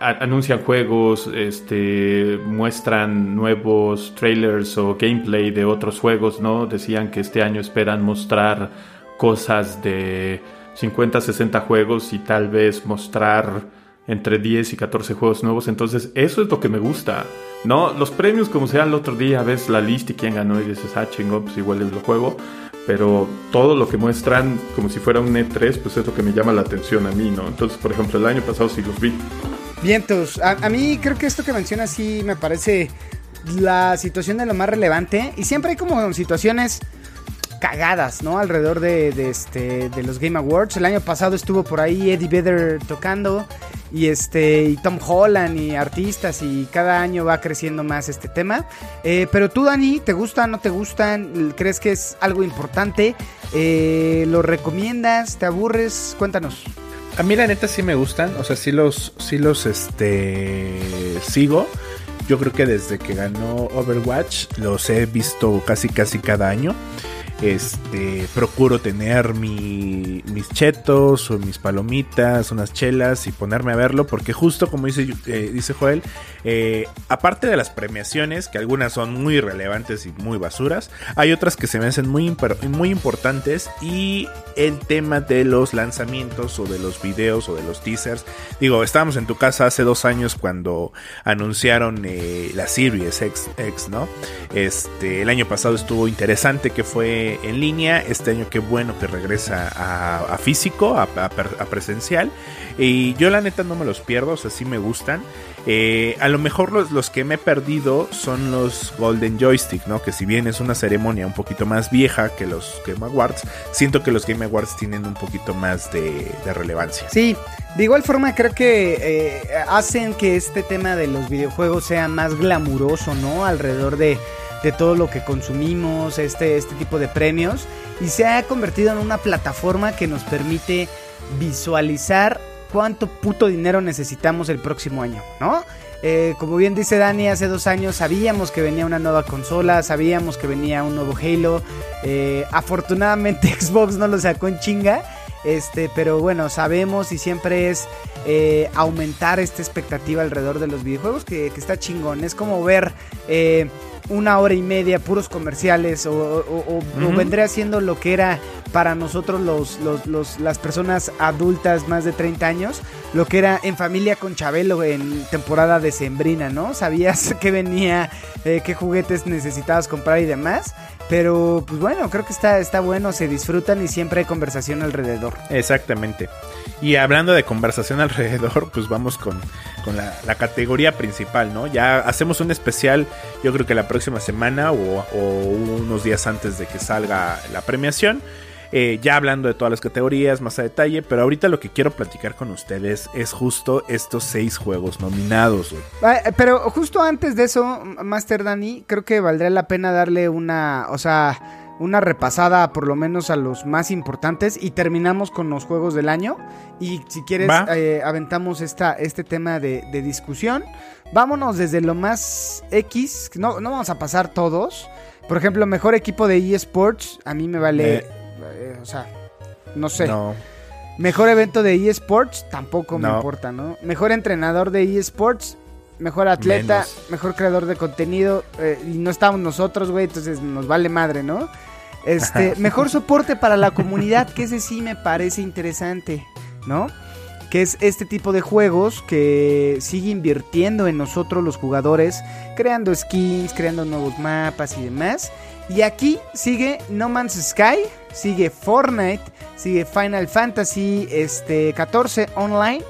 anuncian juegos, este, muestran nuevos trailers o gameplay de otros juegos, ¿no? Decían que este año esperan mostrar cosas de 50, 60 juegos y tal vez mostrar entre 10 y 14 juegos nuevos. Entonces, eso es lo que me gusta. No, los premios, como sea el otro día, ves la lista y quién ganó y dices, ah, chingón, pues igual lo juego. Pero todo lo que muestran como si fuera un E3, pues es lo que me llama la atención a mí, ¿no? Entonces, por ejemplo, el año pasado sí los vi. Vientos, a, a mí creo que esto que mencionas sí me parece la situación de lo más relevante. Y siempre hay como situaciones cagadas, ¿no? Alrededor de, este, de los Game Awards. El año pasado estuvo por ahí Eddie Vedder tocando y este y Tom Holland y artistas y cada año va creciendo más este tema. Eh, pero tú, Dani, ¿te gustan, no te gustan? ¿Crees que es algo importante? Eh, ¿Lo recomiendas? ¿Te aburres? Cuéntanos. A mí la neta sí me gustan, o sea, sí los, sí los, este, sigo. Yo creo que desde que ganó Overwatch los he visto casi casi cada año. Este, procuro tener mi, mis chetos o mis palomitas, unas chelas y ponerme a verlo porque justo como dice, eh, dice Joel, eh, aparte de las premiaciones, que algunas son muy relevantes y muy basuras, hay otras que se me hacen muy, muy importantes y el tema de los lanzamientos o de los videos o de los teasers. Digo, estábamos en tu casa hace dos años cuando anunciaron eh, la Series X, X, ¿no? Este, el año pasado estuvo interesante que fue en línea, este año qué bueno que regresa a, físico, a, presencial. Y yo la neta no me los pierdo, o sea, me gustan. Eh, a lo mejor los, los, que me he perdido son los Golden Joystick, ¿no? Que si bien es una ceremonia un poquito más vieja que los Game Awards, siento que los Game Awards tienen un poquito más de, de relevancia. Sí, de igual forma creo que eh, hacen que este tema de los videojuegos sea más glamuroso, ¿no? Alrededor de, de todo lo que consumimos, este, este tipo de premios, y se ha convertido en una plataforma que nos permite visualizar cuánto puto dinero necesitamos el próximo año, ¿no? Eh, como bien dice Dani, hace dos años sabíamos que venía una nueva consola, sabíamos que venía un nuevo Halo. Eh, afortunadamente Xbox no lo sacó en chinga. Este, pero bueno, sabemos y siempre es eh, aumentar esta expectativa alrededor de los videojuegos que, que está chingón. Es como ver una hora y media puros comerciales o, o, o, uh -huh. o, vendría siendo lo que era para nosotros los, los, los, las personas adultas más de 30 años, lo que era en familia con Chabelo en temporada decembrina, ¿no? Sabías que venía, eh, qué juguetes necesitabas comprar y demás. Pero pues bueno, creo que está, está bueno, se disfrutan y siempre hay conversación alrededor. Exactamente. Y hablando de conversación alrededor, pues vamos con, con la, categoría principal, ¿no? Ya hacemos un especial, yo creo que la próxima semana o unos días antes de que salga la premiación. Eh, ya hablando de todas las categorías más a detalle, pero ahorita lo que quiero platicar con ustedes es justo estos seis juegos nominados. Ah, pero justo antes de eso, Master Dani, creo que valdría la pena darle una, o sea, una repasada por lo menos a los más importantes y terminamos con los juegos del año. Y si quieres, eh, aventamos esta, este tema de, de, discusión. Vámonos desde lo más X, no, no vamos a pasar todos. Por ejemplo, mejor equipo de eSports, a mí me vale... Eh eh, o sea, no sé. No. Mejor evento de eSports, tampoco no. me importa, ¿no? Mejor entrenador de eSports, mejor atleta, Menos. mejor creador de contenido. Eh, y no estamos nosotros, güey, entonces nos vale madre, ¿no? Este, mejor soporte para la comunidad, que ese sí me parece interesante, ¿no? Que es este tipo de juegos que sigue invirtiendo en nosotros los jugadores, creando skins, creando nuevos mapas y demás. Y aquí sigue No Man's Sky, sigue Fortnite, sigue Final Fantasy este, 14 Online,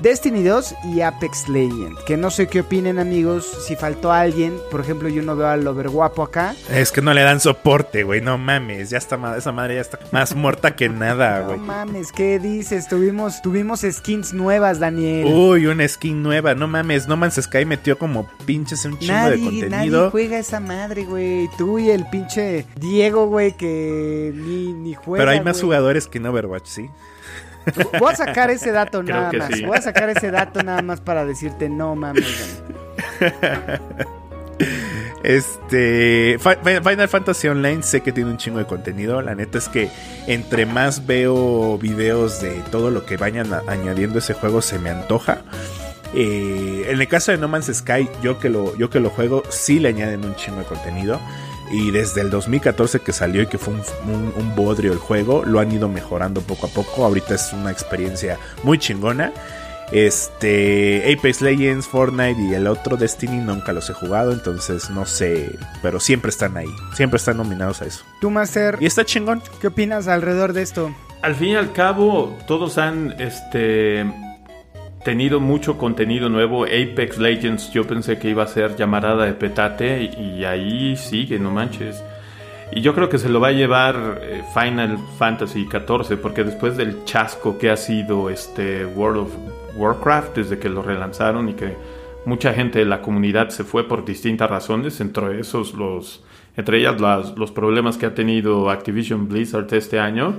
Destiny 2 y Apex Legend. Que no sé qué opinen amigos, si faltó alguien, por ejemplo yo no veo al Overguapo acá. Es que no le dan soporte, güey, no mames, ya está, esa madre ya está más muerta que nada, güey. No mames, ¿qué dices? Tuvimos, tuvimos skins nuevas, Daniel. Uy, una skin nueva, no mames, No Man's Sky metió como pinches un chingo nadie, de contenido. Nadie juega esa madre, güey, tú y el pinche Diego, güey, que ni, ni juega. Pero hay más jugadores que en Overwatch, ¿sí? Voy a sacar ese dato Creo nada más. sí. Voy a sacar ese dato nada más para decirte no mames. Este. Final Fantasy Online sé que tiene un chingo de contenido. La neta es que entre más veo videos de todo lo que vayan añadiendo ese juego, se me antoja. Eh, en el caso de No Man's Sky, yo que, lo, yo que lo juego, sí le añaden un chingo de contenido. Y desde el 2014 que salió y que fue un, un, un bodrio el juego, lo han ido mejorando poco a poco. Ahorita es una experiencia muy chingona. Este, Apex Legends, Fortnite y el otro Destiny nunca los he jugado, entonces no sé, pero siempre están ahí, siempre están nominados a eso. Tú, Master, Y está chingón. ¿qué opinas alrededor de esto? Al fin y al cabo, todos han este, tenido mucho contenido nuevo. Apex Legends, yo pensé que iba a ser llamarada de petate y ahí sigue, no manches. Y yo creo que se lo va a llevar eh, Final Fantasy XIV, porque después del chasco que ha sido este World of Warcraft, desde que lo relanzaron y que mucha gente de la comunidad se fue por distintas razones, entre esos los, entre ellas las- los problemas que ha tenido Activision Blizzard este año.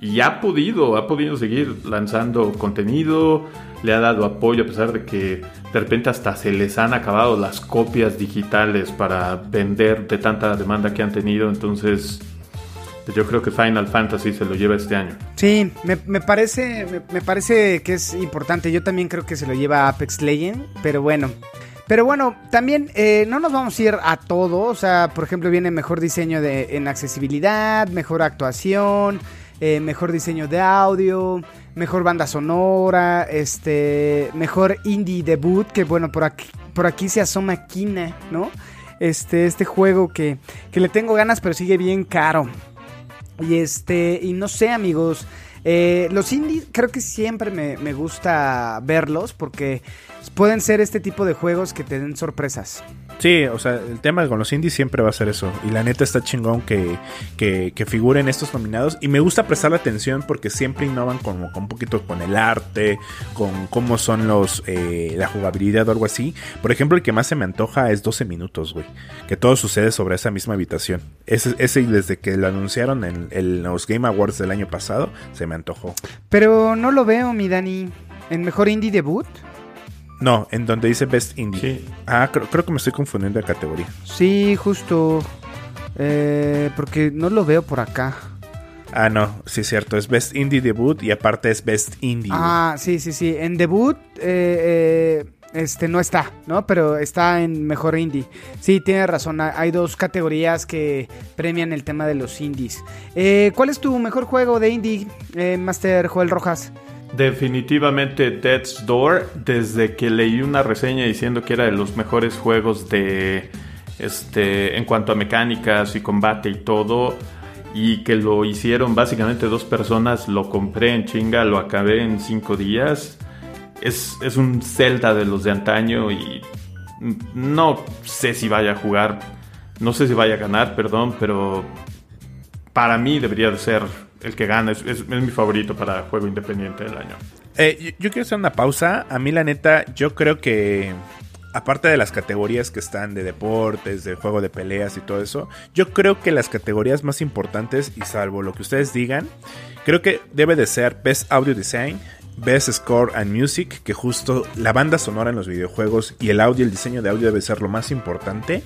Y ha podido, ha podido seguir lanzando contenido, le ha dado apoyo a pesar de que de repente hasta se les han acabado las copias digitales para vender de tanta demanda que han tenido. Entonces, yo creo que Final Fantasy se lo lleva este año. Sí, me, me parece, me parece que es importante. Yo también creo que se lo lleva Apex Legend, pero bueno. Pero bueno, también eh, no nos vamos a ir a todo. O sea, por ejemplo, viene mejor diseño de, en accesibilidad, mejor actuación, eh, mejor diseño de audio, mejor banda sonora, este, mejor indie debut, que bueno, por aquí, por aquí se asoma Kina, ¿no? Este, este juego que, que le tengo ganas, pero sigue bien caro. Y este, y no sé, amigos. eh, los indies creo que siempre me, me gusta verlos porque pueden ser este tipo de juegos que te den sorpresas. Sí, o sea, el tema con los indies siempre va a ser eso. Y la neta está chingón que, que, que figuren estos nominados. Y me gusta prestar atención porque siempre innovan como con un poquito con el arte, con cómo son los eh, la jugabilidad o algo así. Por ejemplo, el que más se me antoja es 12 minutos, güey. Que todo sucede sobre esa misma habitación. Ese, ese desde que lo anunciaron en, en los Game Awards del año pasado, se me antojó. Pero no lo veo, mi Dani. ¿En mejor indie debut? No, en donde dice Best Indie. Sí. Ah, creo, creo que me estoy confundiendo de categoría. Sí, justo. Eh, porque no lo veo por acá. Ah, no, sí es cierto, es Best Indie Debut y aparte es Best Indie. Ah, sí, sí, sí. En debut, eh, eh, este no está, ¿no? Pero está en mejor indie. Sí, tiene razón. ha- Hay dos categorías que premian el tema de los indies. Eh, ¿Cuál es tu mejor juego de indie, eh, Master Joel Rojas? Definitivamente Death's Door, desde que leí una reseña diciendo que era de los mejores juegos de este en cuanto a mecánicas y combate y todo y que lo hicieron básicamente dos personas, lo compré en chinga, lo acabé en cinco días. Es, es un Zelda de los de antaño y no sé si vaya a jugar, no sé si vaya a ganar, perdón, pero para mí debería de ser el que gana, es, es- mi favorito para juego independiente del año. Eh, yo, yo quiero hacer una pausa. A mí, la neta, yo creo que. Aparte de las categorías que están de deportes, de juego de peleas y todo eso, yo creo que las categorías más importantes, y salvo lo que ustedes digan, creo que debe de ser Best Audio Design, Best Score and Music, que justo la banda sonora en los videojuegos y el audio, el diseño de audio debe ser lo más importante.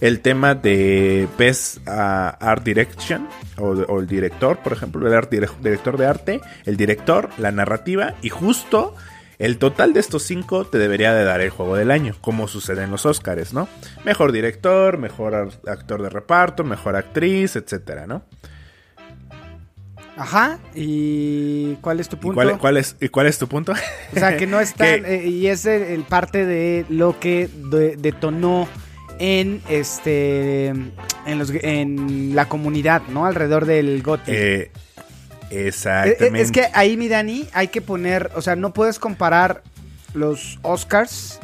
El tema de Best ah, Art Direction, o, el director, por ejemplo, el art dire- director de arte, el director, la narrativa y justo el total de estos cinco te debería de dar el juego del año, como sucede en los Oscars, ¿no? Mejor director, mejor actor de reparto, mejor actriz, etcétera, ¿no? Ajá. ¿Y cuál es tu ¿Y punto? cuál, cuál es, ¿Y cuál es tu punto? O sea, que no están. Que- eh, y es el, el parte de lo que de- detonó en este. En, los, en la comunidad, ¿no? Alrededor del GOTY. Eh, Eh, exactamente. eh, Es que ahí, mi Dani, hay que poner, o sea, no puedes comparar los Oscars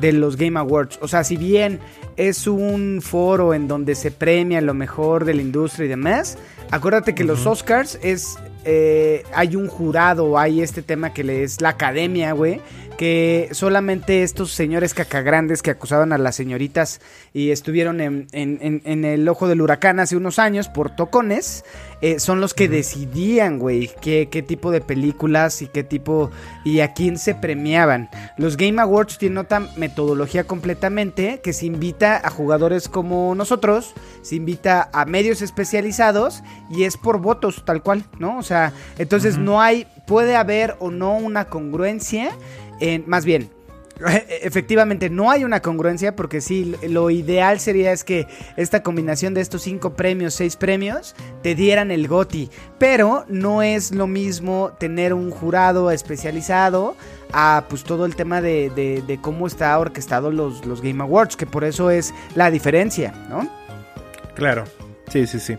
de los Game Awards. O sea, si bien es un foro en donde se premia lo mejor de la industria y demás, acuérdate que los Oscars es... eh, hay un jurado, hay este tema que le es la academia, güey, que solamente estos señores cacagrandes que acusaban a las señoritas y estuvieron en, en- en- en el ojo del huracán hace unos años por tocones, eh, son los que decidían, güey, qué, qué tipo de películas y qué tipo y a quién se premiaban. Los Game Awards tienen otra metodología completamente que se invita a jugadores como nosotros, se invita a medios especializados y es por votos tal cual, ¿no? O sea, entonces no hay, puede haber o no una congruencia en, más bien, Efectivamente, no hay una congruencia porque sí, lo ideal sería es que esta combinación de estos cinco premios, seis premios, te dieran el GOTI. Pero no es lo mismo tener un jurado especializado a pues todo el tema de, de- de cómo está orquestado los, los Game Awards, que por eso es la diferencia, ¿no? Claro. Sí, sí, sí.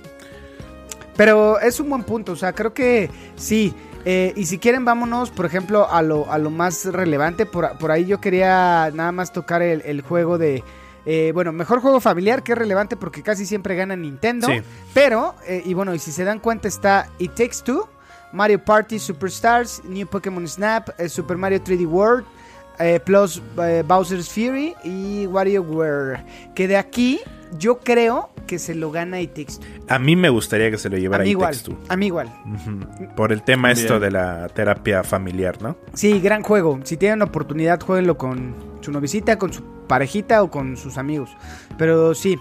Pero es un buen punto, o sea, creo que sí. Eh, y si quieren, vámonos, por ejemplo, a lo, a lo más relevante. Por, por ahí yo quería nada más tocar el, el juego de... eh, bueno, mejor juego familiar, que es relevante porque casi siempre gana Nintendo. Sí. Pero, eh, y bueno, y si se dan cuenta está It Takes Two, Mario Party Superstars, New Pokémon Snap, Super Mario 3D World, eh, plus eh, Bowser's Fury y WarioWare. Que de aquí yo creo que se lo gana It Takes Two. A mí me gustaría que se lo A llevara mí igual, Two. a mí igual. Por el tema esto de la terapia familiar, ¿no? Sí, gran juego. Si tienen la oportunidad, jueguenlo con su novisita, con su parejita o con sus amigos. Pero sí,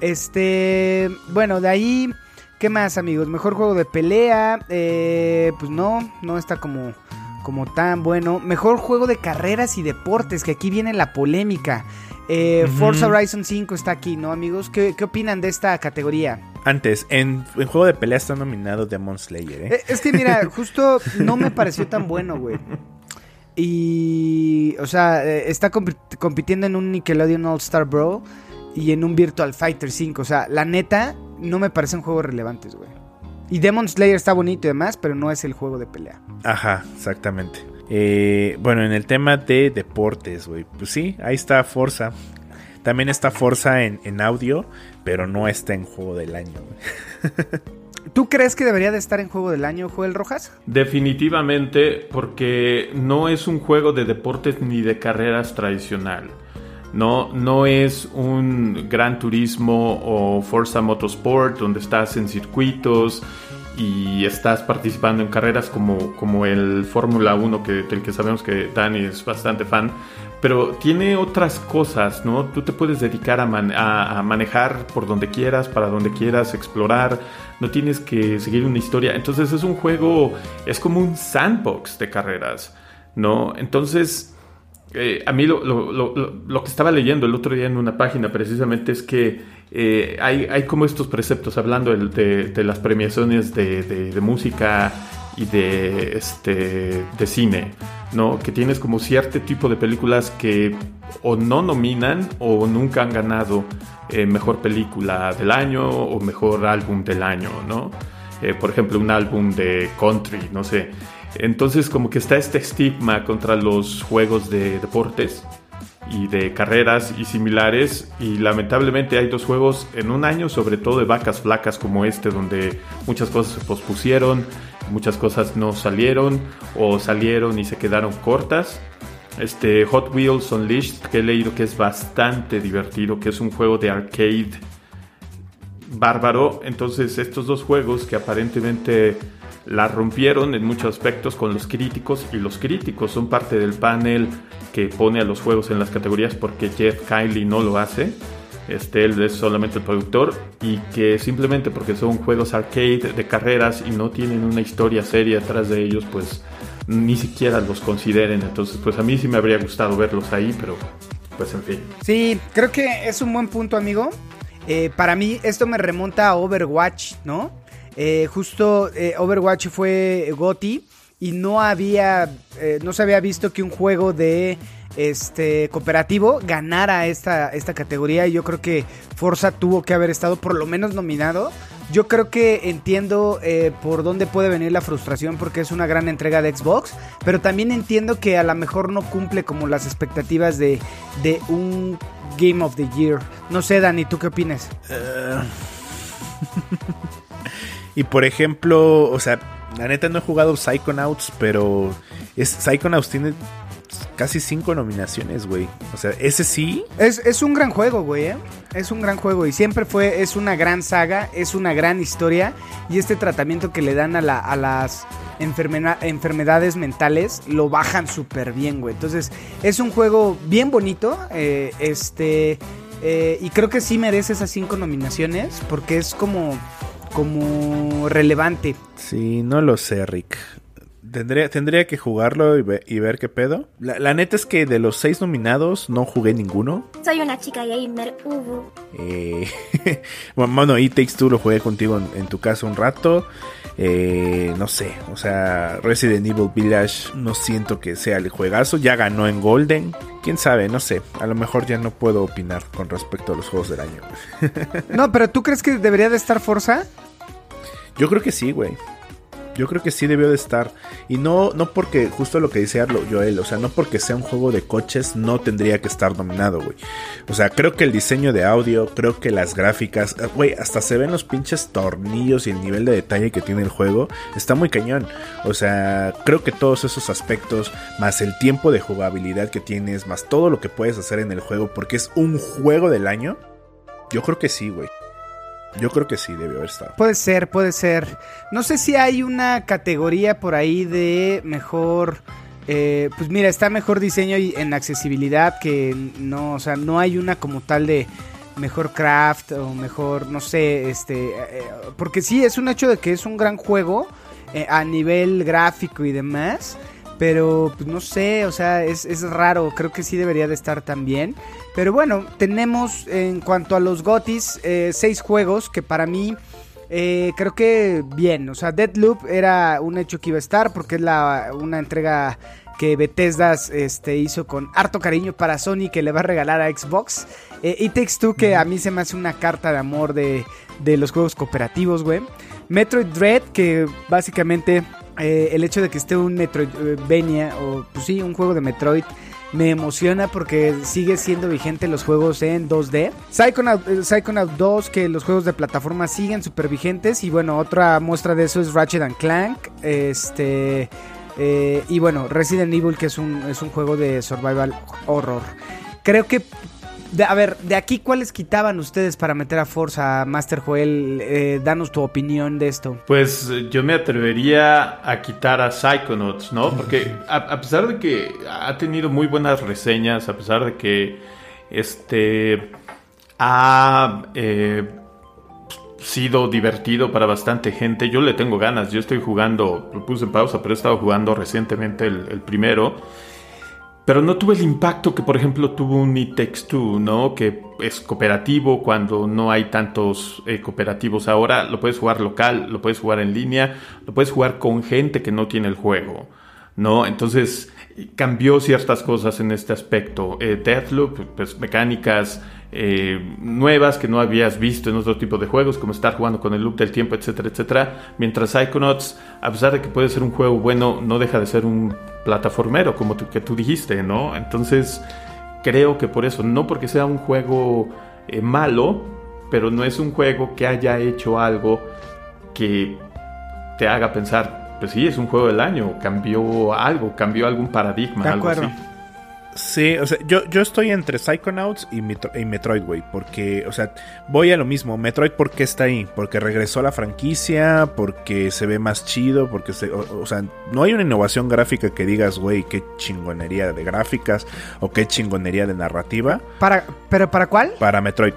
este, bueno, de ahí, ¿qué más, amigos? Mejor juego de pelea, eh, pues no, no está como, como tan bueno. Mejor juego de carreras y deportes, que aquí viene la polémica. Eh. Forza Horizon 5 está aquí, ¿no, amigos? ¿Qué, qué opinan de esta categoría? Antes, en, en juego de pelea está nominado Demon Slayer, ¿eh? Eh, Es que mira, justo no me pareció tan bueno, güey. Y, o sea, eh, está compi- compitiendo en un Nickelodeon All Star Bro y en un Virtual Fighter 5. O sea, la neta, no me parecen juegos relevantes, güey. Y Demon Slayer está bonito y demás, pero no es el juego de pelea. Ajá, exactamente. Eh, bueno, en el tema de deportes, güey. Pues sí, ahí está Forza. También está Forza en, en audio, pero no está en juego del año. ¿Tú crees que debería de estar en juego del año, Joel Rojas? Definitivamente, porque no es un juego de deportes ni de carreras tradicional. No, no es un Gran Turismo o Forza Motorsport donde estás en circuitos y estás participando en carreras como, como el Fórmula 1 que, del que sabemos que Dani es bastante fan. Pero tiene otras cosas, ¿no? Tú te puedes dedicar a, man- a- a manejar por donde quieras, para donde quieras, explorar. No tienes que seguir una historia. Entonces es un juego, es como un sandbox de carreras, ¿no? Entonces, eh, a mí lo- lo- lo- lo que estaba leyendo el otro día en una página precisamente es que eh, hay, como estos preceptos hablando de, las premiaciones de, música y de, este, de cine, ¿no? Que tienes como cierto tipo de películas que o no nominan o nunca han ganado eh, mejor película del año o mejor álbum del año, ¿no? Eh, por ejemplo, un álbum de country, no sé. Entonces como que está este estigma contra los juegos de deportes y de carreras y similares y lamentablemente hay dos juegos en un año, sobre todo de vacas flacas como este, donde muchas cosas se pospusieron, muchas cosas no salieron o salieron y se quedaron cortas. Este Hot Wheels Unleashed que he leído que es bastante divertido, que es un juego de arcade bárbaro. Entonces estos dos juegos que aparentemente la rompieron en muchos aspectos con los críticos y los críticos son parte del panel que pone a los juegos en las categorías porque Jeff Kylie no lo hace. Este, él es solamente el productor y que simplemente porque son juegos arcade de carreras y no tienen una historia seria detrás de ellos, pues ni siquiera los consideren. Entonces, pues a mí sí me habría gustado verlos ahí, pero pues en fin. Sí, creo que es un buen punto, amigo. Eh, para mí esto me remonta a Overwatch, ¿no? Eh, justo eh, Overwatch fue GOTI y no había, eh, no se había visto que un juego de este cooperativo ganara esta, esta categoría y yo creo que Forza tuvo que haber estado por lo menos nominado. Yo creo que entiendo por dónde puede venir la frustración porque es una gran entrega de Xbox, pero también entiendo que a lo mejor no cumple como las expectativas de, de un Game of the Year. No sé, Dani, ¿tú qué opinas? Y por ejemplo, o sea, la neta no he jugado Psychonauts, pero es, Psychonauts tiene casi cinco nominaciones, güey. O sea, ese sí. Es, es un gran juego, güey, ¿eh? Es un gran juego y siempre fue, es una gran saga, es una gran historia y este tratamiento que le dan a, la- a las enfermedades mentales lo bajan súper bien, güey. Entonces, es un juego bien bonito, eh, este, eh, y creo que sí merece esas cinco nominaciones porque es como, como relevante. Sí, no lo sé, Rick. Tendría, tendría que jugarlo y, ve- y ver qué pedo. La, la neta es que de los seis nominados no jugué ninguno. Soy una chica gamer, Ubu. Eh, bueno, bueno, y Takes Two lo jugué contigo en, en tu casa un rato. Eh, no sé, o sea, Resident Evil Village no siento que sea el juegazo. Ya ganó en Golden. Quién sabe, no sé. A lo mejor ya no puedo opinar con respecto a los juegos del año. No, pero ¿tú crees que debería de estar Forza? Yo creo que sí, güey. Yo creo que sí debió de estar. Y no, no porque, justo lo que dice Arlo, Joel, o sea, no porque sea un juego de coches, no tendría que estar nominado, güey. O sea, creo que el diseño de audio, creo que las gráficas, eh, güey, hasta se ven los pinches tornillos y el nivel de detalle que tiene el juego, está muy cañón. O sea, creo que todos esos aspectos, más el tiempo de jugabilidad que tienes, más todo lo que puedes hacer en el juego, porque es un juego del año, yo creo que sí, güey. Yo creo que sí debió haber estado. Puede ser, puede ser. No sé si hay una categoría por ahí de mejor. eh, pues mira, está mejor diseño y en accesibilidad que no, o sea, no hay una como tal de mejor craft o mejor, no sé, este, eh, porque sí es un hecho de que es un gran juego eh, a nivel gráfico y demás, pero pues no sé, o sea, es, es raro, creo que sí debería de estar también. Pero bueno, tenemos en cuanto a los GOTIS, eh, seis juegos que para mí eh, creo que bien. O sea, Deadloop era un hecho que iba a estar porque es la, una entrega que Bethesda este, hizo con harto cariño para Sony que le va a regalar a Xbox. Eh, y Takes Two que a mí se me hace una carta de amor de, de los juegos cooperativos, güey. Metroid Dread que básicamente eh, el hecho de que esté un Metroidvania o pues sí, un juego de Metroid me emociona porque sigue siendo vigente los juegos en 2D. Psychonaut, eh, Psychonaut 2, que los juegos de plataforma siguen súper vigentes. Y bueno, otra muestra de eso es Ratchet and Clank. Este. eh, y bueno, Resident Evil, que es un, es un juego de survival horror. Creo que. De- a ver, de aquí, ¿cuáles quitaban ustedes para meter a Forza, Master Joel? Eh, danos tu opinión de esto. Pues eh, yo me atrevería a quitar a Psychonauts, ¿no? Porque a, a pesar de que ha tenido muy buenas reseñas, a pesar de que este ha eh, sido divertido para bastante gente, yo le tengo ganas. Yo estoy jugando, lo puse en pausa, pero he estado jugando recientemente el, el primero. Pero no tuve el impacto que, por ejemplo, tuvo un It Takes Two, ¿no? Que es cooperativo cuando no hay tantos eh, cooperativos ahora. Lo puedes jugar local, lo puedes jugar en línea, lo puedes jugar con gente que no tiene el juego, ¿no? Entonces cambió ciertas cosas en este aspecto. Eh, Deathloop, pues mecánicas eh, nuevas que no habías visto en otro tipo de juegos, como estar jugando con el loop del tiempo, etcétera, etcétera. Mientras Psychonauts, a pesar de que puede ser un juego bueno, no deja de ser un plataformero, como tú, que tú dijiste, ¿no? Entonces, creo que por eso, no porque sea un juego eh, malo, pero no es un juego que haya hecho algo que te haga pensar, pues sí, es un juego del año, cambió algo, cambió algún paradigma, De algo acuerdo. así. Sí, o sea, yo, yo estoy entre Psychonauts y, Metro- y Metroid, güey. Porque, o sea, voy a lo mismo. Metroid, ¿por qué está ahí? Porque regresó a la franquicia, porque se ve más chido, porque se. O, o sea, no hay una innovación gráfica que digas, güey, qué chingonería de gráficas o qué chingonería de narrativa Para, ¿Pero para cuál? para Metroid.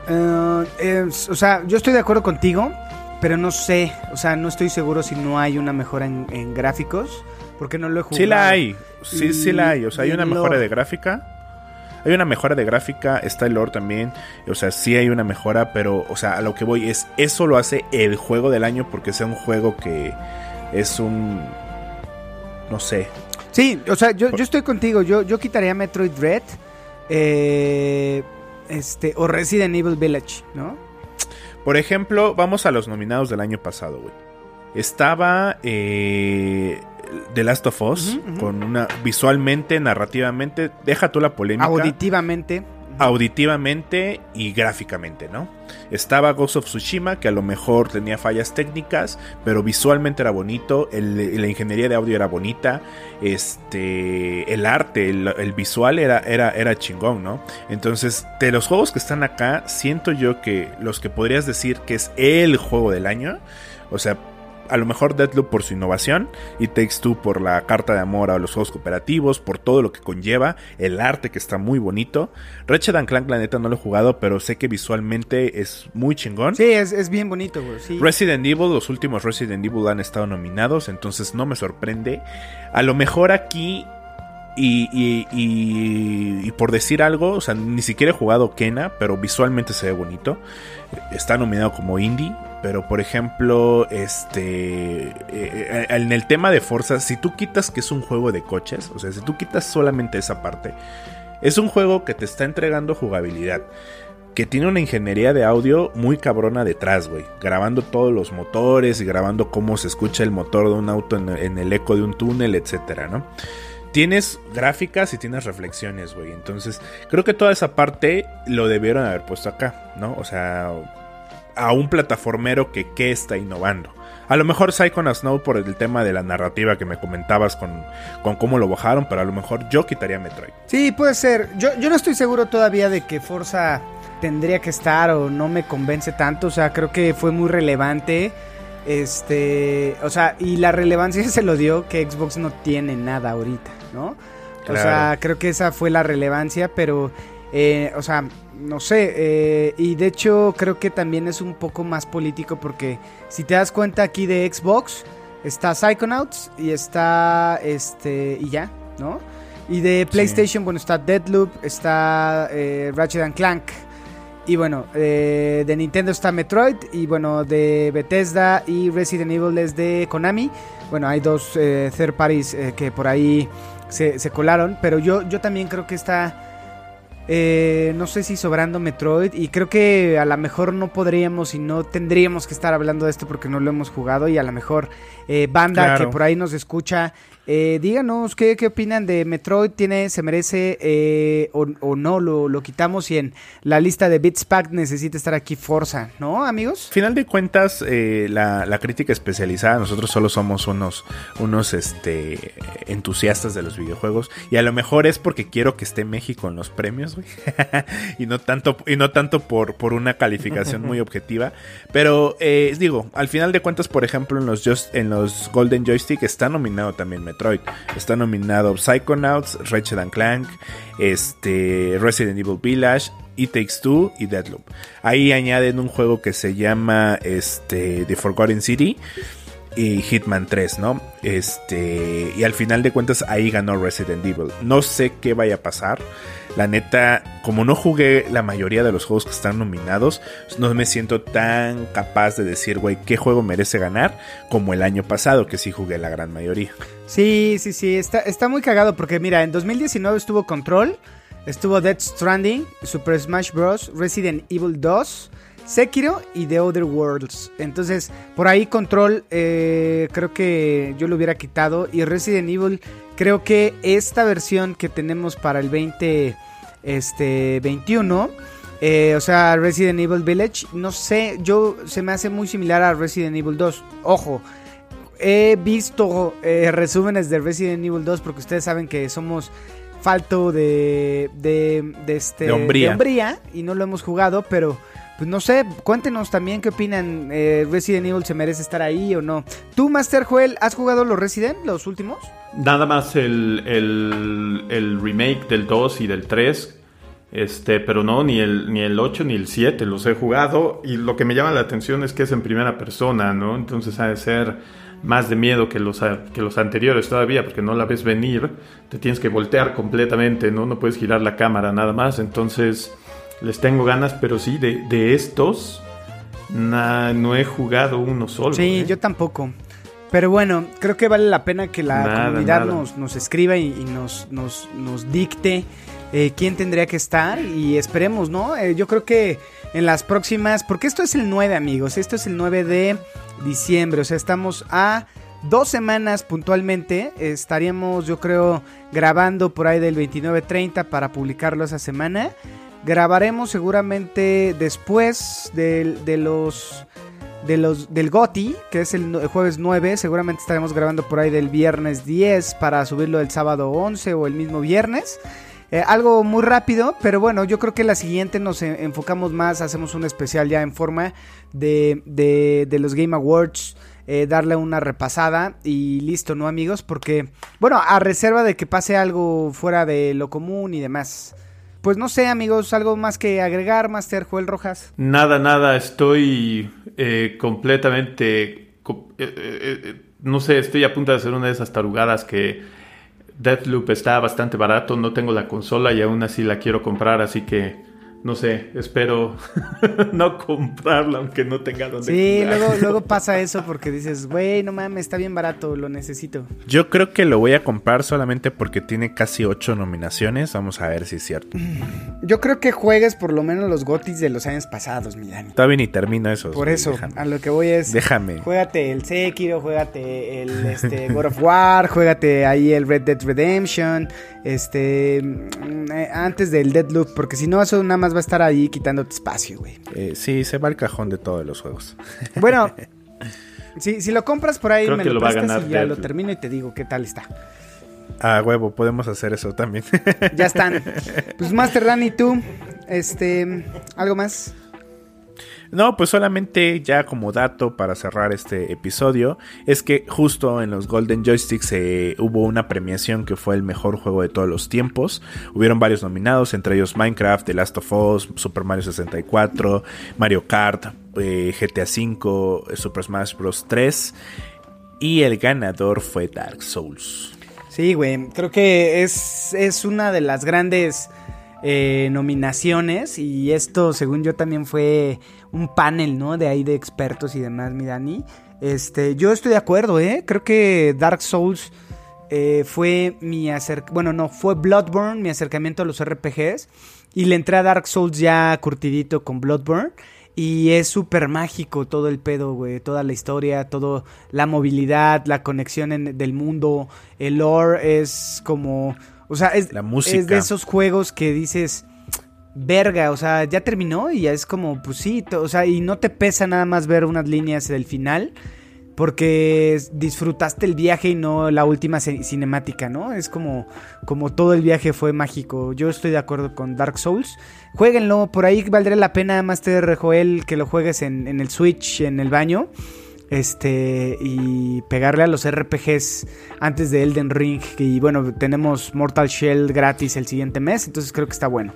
Eh, o sea, yo estoy de acuerdo contigo, pero no sé, o sea, no estoy seguro si no hay una mejora en, en gráficos, porque no lo he jugado. Sí la hay, sí, sí la hay. O sea, hay una mejora lore. de gráfica. Hay una mejora de gráfica, está el lore también. O sea, sí hay una mejora, pero, o sea, a lo que voy es, eso lo hace el juego del año porque sea un juego que es un... No sé. Sí, o sea, yo, yo estoy contigo, yo, yo quitaría Metroid Dread, eh, este, o Resident Evil Village, ¿no? Por ejemplo, vamos a los nominados del año pasado, güey. Estaba eh, The Last of Us con una... Visualmente, narrativamente, deja tú la polémica. Auditivamente. auditivamente y gráficamente, ¿no? Estaba Ghost of Tsushima, que a lo mejor tenía fallas técnicas, pero visualmente era bonito, el- la ingeniería de audio era bonita, este, el arte, el, el visual era, era, era chingón, ¿no? Entonces, de los juegos que están acá, siento yo que los que podrías decir que es el juego del año, o sea, a lo mejor Deadloop por su innovación y Takes Two por la carta de amor a los juegos cooperativos, por todo lo que conlleva, el arte que está muy bonito. Ratchet and Clank, la neta, no lo he jugado, pero sé que visualmente es muy chingón. Sí, es, es bien bonito, güey. Sí. Resident Evil, los últimos Resident Evil han estado nominados, entonces no me sorprende. A lo mejor aquí y, y- y- y por decir algo, o sea, ni siquiera he jugado Kena, pero visualmente se ve bonito. Está nominado como indie, pero por ejemplo, este, eh, eh, en el tema de Forza, si tú quitas que es un juego de coches, o sea, si tú quitas solamente esa parte, es un juego que te está entregando jugabilidad. Que tiene una ingeniería de audio muy cabrona detrás, güey. Grabando todos los motores y grabando cómo se escucha el motor de un auto en, el eco de un túnel, etcétera, ¿no? Tienes gráficas y tienes reflexiones, güey. Entonces, creo que toda esa parte lo debieron haber puesto acá, ¿no? O sea, a un plataformero que qué está innovando. A lo mejor Psychonauts Snow por el tema de la narrativa que me comentabas con, con cómo lo bajaron, pero a lo mejor yo quitaría Metroid. Sí, puede ser. Yo, yo no estoy seguro todavía de que Forza tendría que estar o no me convence tanto. O sea, creo que fue muy relevante. Este, o sea, y la relevancia se lo dio que Xbox no tiene nada ahorita, ¿no? O Claro. sea, creo que esa fue la relevancia, pero, eh, o sea, no sé. eh, y de hecho, creo que también es un poco más político porque si te das cuenta aquí de Xbox, está Psychonauts y está, este, y ya, ¿no? Y de PlayStation, bueno, está Deadloop, está eh, Ratchet and Clank. Y bueno, eh, de Nintendo está Metroid. Y bueno, de Bethesda y Resident Evil es de Konami. Bueno, hay dos eh, third parties eh, que por ahí se, se colaron. Pero yo, yo también creo que está. Eh, no sé si sobrando Metroid. Y creo que a lo mejor no podríamos y no tendríamos que estar hablando de esto porque no lo hemos jugado. Y a lo mejor eh, banda Claro. que por ahí nos escucha. Eh, díganos qué, qué opinan de Metroid. ¿Tiene, se merece eh, o, o no? Lo, lo quitamos y en la lista de Bits Pack necesita estar aquí Forza, ¿no, amigos? Final de cuentas, eh, la, la crítica especializada, nosotros solo somos unos, unos este, entusiastas de los videojuegos. Y a lo mejor es porque quiero que esté México en los premios, güey. y no tanto, y no tanto por, por una calificación muy objetiva. Pero eh, digo, al final de cuentas, por ejemplo, en los, Just- en los Golden Joystick está nominado también Metroid. Está nominado Psychonauts, Ratchet and Clank, este, Resident Evil Village, It Takes Two y Deadloop. Ahí añaden un juego que se llama este, The Forgotten City y Hitman 3, ¿no? Este, y al final de cuentas ahí ganó Resident Evil. No sé qué vaya a pasar. La neta, como no jugué la mayoría de los juegos que están nominados, no me siento tan capaz de decir, güey, qué juego merece ganar como el año pasado, que sí jugué la gran mayoría. Sí, sí, sí, está, está muy cagado porque mira, en 2019 estuvo Control, estuvo Dead Stranding, Super Smash Bros., Resident Evil 2, Sekiro y The Other Worlds. Entonces, por ahí Control eh, creo que yo lo hubiera quitado y Resident Evil creo que esta versión que tenemos para el 20 este 21 eh, o sea, Resident Evil Village, no sé, yo se me hace muy similar a Resident Evil 2. Ojo, he visto eh, resúmenes de Resident Evil 2 porque ustedes saben que somos falto de de, de este De hombría. hombría y no lo hemos jugado, pero pues no sé, cuéntenos también qué opinan. eh, Resident Evil se merece estar ahí o no. ¿Tú, Master Joel, has jugado los Resident, los últimos? Nada más el, el, el remake del 2 y del 3. Este, pero no, ni el, ni el 8 ni el 7 los he jugado. Y lo que me llama la atención es que es en primera persona, ¿no? Entonces ha de ser más de miedo que los, que los anteriores todavía, porque no la ves venir. Te tienes que voltear completamente, ¿no? No puedes girar la cámara nada más. Entonces les tengo ganas, pero sí, de, de estos na- no he jugado uno solo. Sí, ¿eh? yo tampoco. Pero bueno, creo que vale la pena que la Nada, comunidad nada. Nos, nos escriba y, y nos, nos, nos dicte eh, quién tendría que estar y esperemos, ¿no? Eh, yo creo que en las próximas, porque esto es el 9 amigos, esto es el 9 de diciembre, o sea, estamos a dos semanas puntualmente, estaríamos yo creo grabando por ahí del 29-30 para publicarlo esa semana. Grabaremos seguramente después del- de los de los del GOTI, que es el, jueves 9, seguramente estaremos grabando por ahí del viernes 10 para subirlo el sábado 11 o el mismo viernes. Eh, algo muy rápido, pero bueno, yo creo que la siguiente nos eh, enfocamos más, hacemos un especial ya en forma de, de, de los Game Awards eh, darle una repasada y listo, ¿no, amigos? Porque, bueno, a reserva de que pase algo fuera de lo común y demás. Pues no sé, amigos, algo más que agregar, Master Joel Rojas. Nada, nada, estoy eh, completamente... co- eh, eh, eh, no sé, estoy a punto de hacer una de esas tarugadas que Deathloop está bastante barato, no tengo la consola y aún así la quiero comprar, así que no sé, espero no comprarla aunque no tenga donde Sí, jugar. luego, luego pasa eso porque dices, güey, no mames, está bien barato, lo necesito. Yo creo que lo voy a comprar solamente porque tiene casi ocho nominaciones. Vamos a ver si es cierto. Yo creo que juegues por lo menos los gotis de los años pasados, mi Dani. Todavía ni termino eso. Por eso, a lo que voy es... Déjame. Juégate el Sekiro, juégate el este, God of War, juégate ahí el Red Dead Redemption, este, mm, eh, antes del Deadloop, porque si no eso nada más va a estar ahí quitándote espacio, güey. Eh, sí, se va al cajón de todos los juegos. Bueno, si, si lo compras por ahí Creo me que lo lo va a prestas ganar y ya lo termino y te digo qué tal está. A huevo, podemos hacer eso también. Ya están. Pues Master Dani, tú, este, algo más. No, pues solamente ya como dato para cerrar este episodio, es que justo en los Golden Joysticks eh, hubo una premiación que fue el mejor juego de todos los tiempos. Hubieron varios nominados, entre ellos Minecraft, The Last of Us, Super Mario 64, Mario Kart, eh, GTA V, eh, Super Smash Bros. 3 y el ganador fue Dark Souls. Sí, güey, creo que es, es una de las grandes eh, nominaciones y esto, según yo, también fue un panel, ¿no? De ahí de expertos y demás, mi Dani. Este, yo estoy de acuerdo, ¿eh? Creo que Dark Souls eh, fue mi acercamiento, bueno, no, fue Bloodborne, mi acercamiento a los RPGs y le entré a Dark Souls ya curtidito con Bloodborne. Y es súper mágico todo el pedo, güey. Toda la historia, todo la movilidad, la conexión en- del mundo. El lore es como. O sea, es, La música. es de esos juegos que dices. Verga, o sea, ya terminó y ya es como, pues sí, o sea, y no te pesa nada más ver unas líneas del final. Porque disfrutaste el viaje y no la última cinemática, ¿no? Es como, como todo el viaje fue mágico. Yo estoy de acuerdo con Dark Souls. Jueguenlo, por ahí valdría la pena, Master Joel, que lo juegues en, en el Switch, en el baño. Este, y pegarle a los RPGs antes de Elden Ring. Y bueno, tenemos Mortal Shell gratis el siguiente mes, entonces creo que está bueno.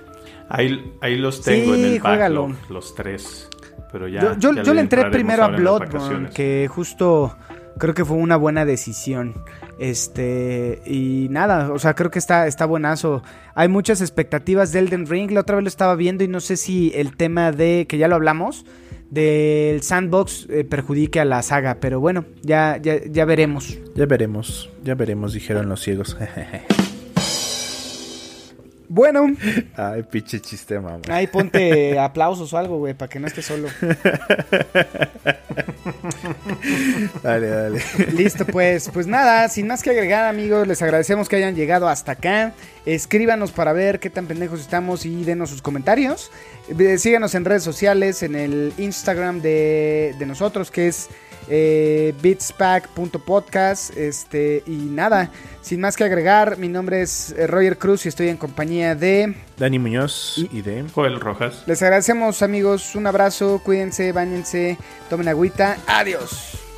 Ahí, ahí los tengo Sí, en el juégalo. backlog, los tres. Pero ya, yo yo, ya yo le entré primero a Bloodborne, que justo creo que fue una buena decisión. Este, y nada, o sea, creo que está, está buenazo. Hay muchas expectativas de Elden Ring. La otra vez lo estaba viendo y no sé si el tema de, que ya lo hablamos, del sandbox eh, perjudique a la saga. Pero bueno, ya, ya, ya veremos. Ya veremos, ya veremos, dijeron los ciegos. Bueno, Ay, pinche chiste, mamá. ahí ponte aplausos o algo, güey, para que no estés solo. Dale, dale. Listo, pues, pues nada, sin más que agregar, amigos, les agradecemos que hayan llegado hasta acá. Escríbanos para ver qué tan pendejos estamos y denos sus comentarios. Eh, Síganos en redes sociales, en el Instagram de, de nosotros, que es eh, beatspack.podcast. Este, y nada, sin más que agregar, mi nombre es eh, Roger Cruz y estoy en compañía de. Dani Muñoz Y- y de... Joel Rojas. Les agradecemos, amigos. Un abrazo, cuídense, bañense, tomen agüita. Adiós.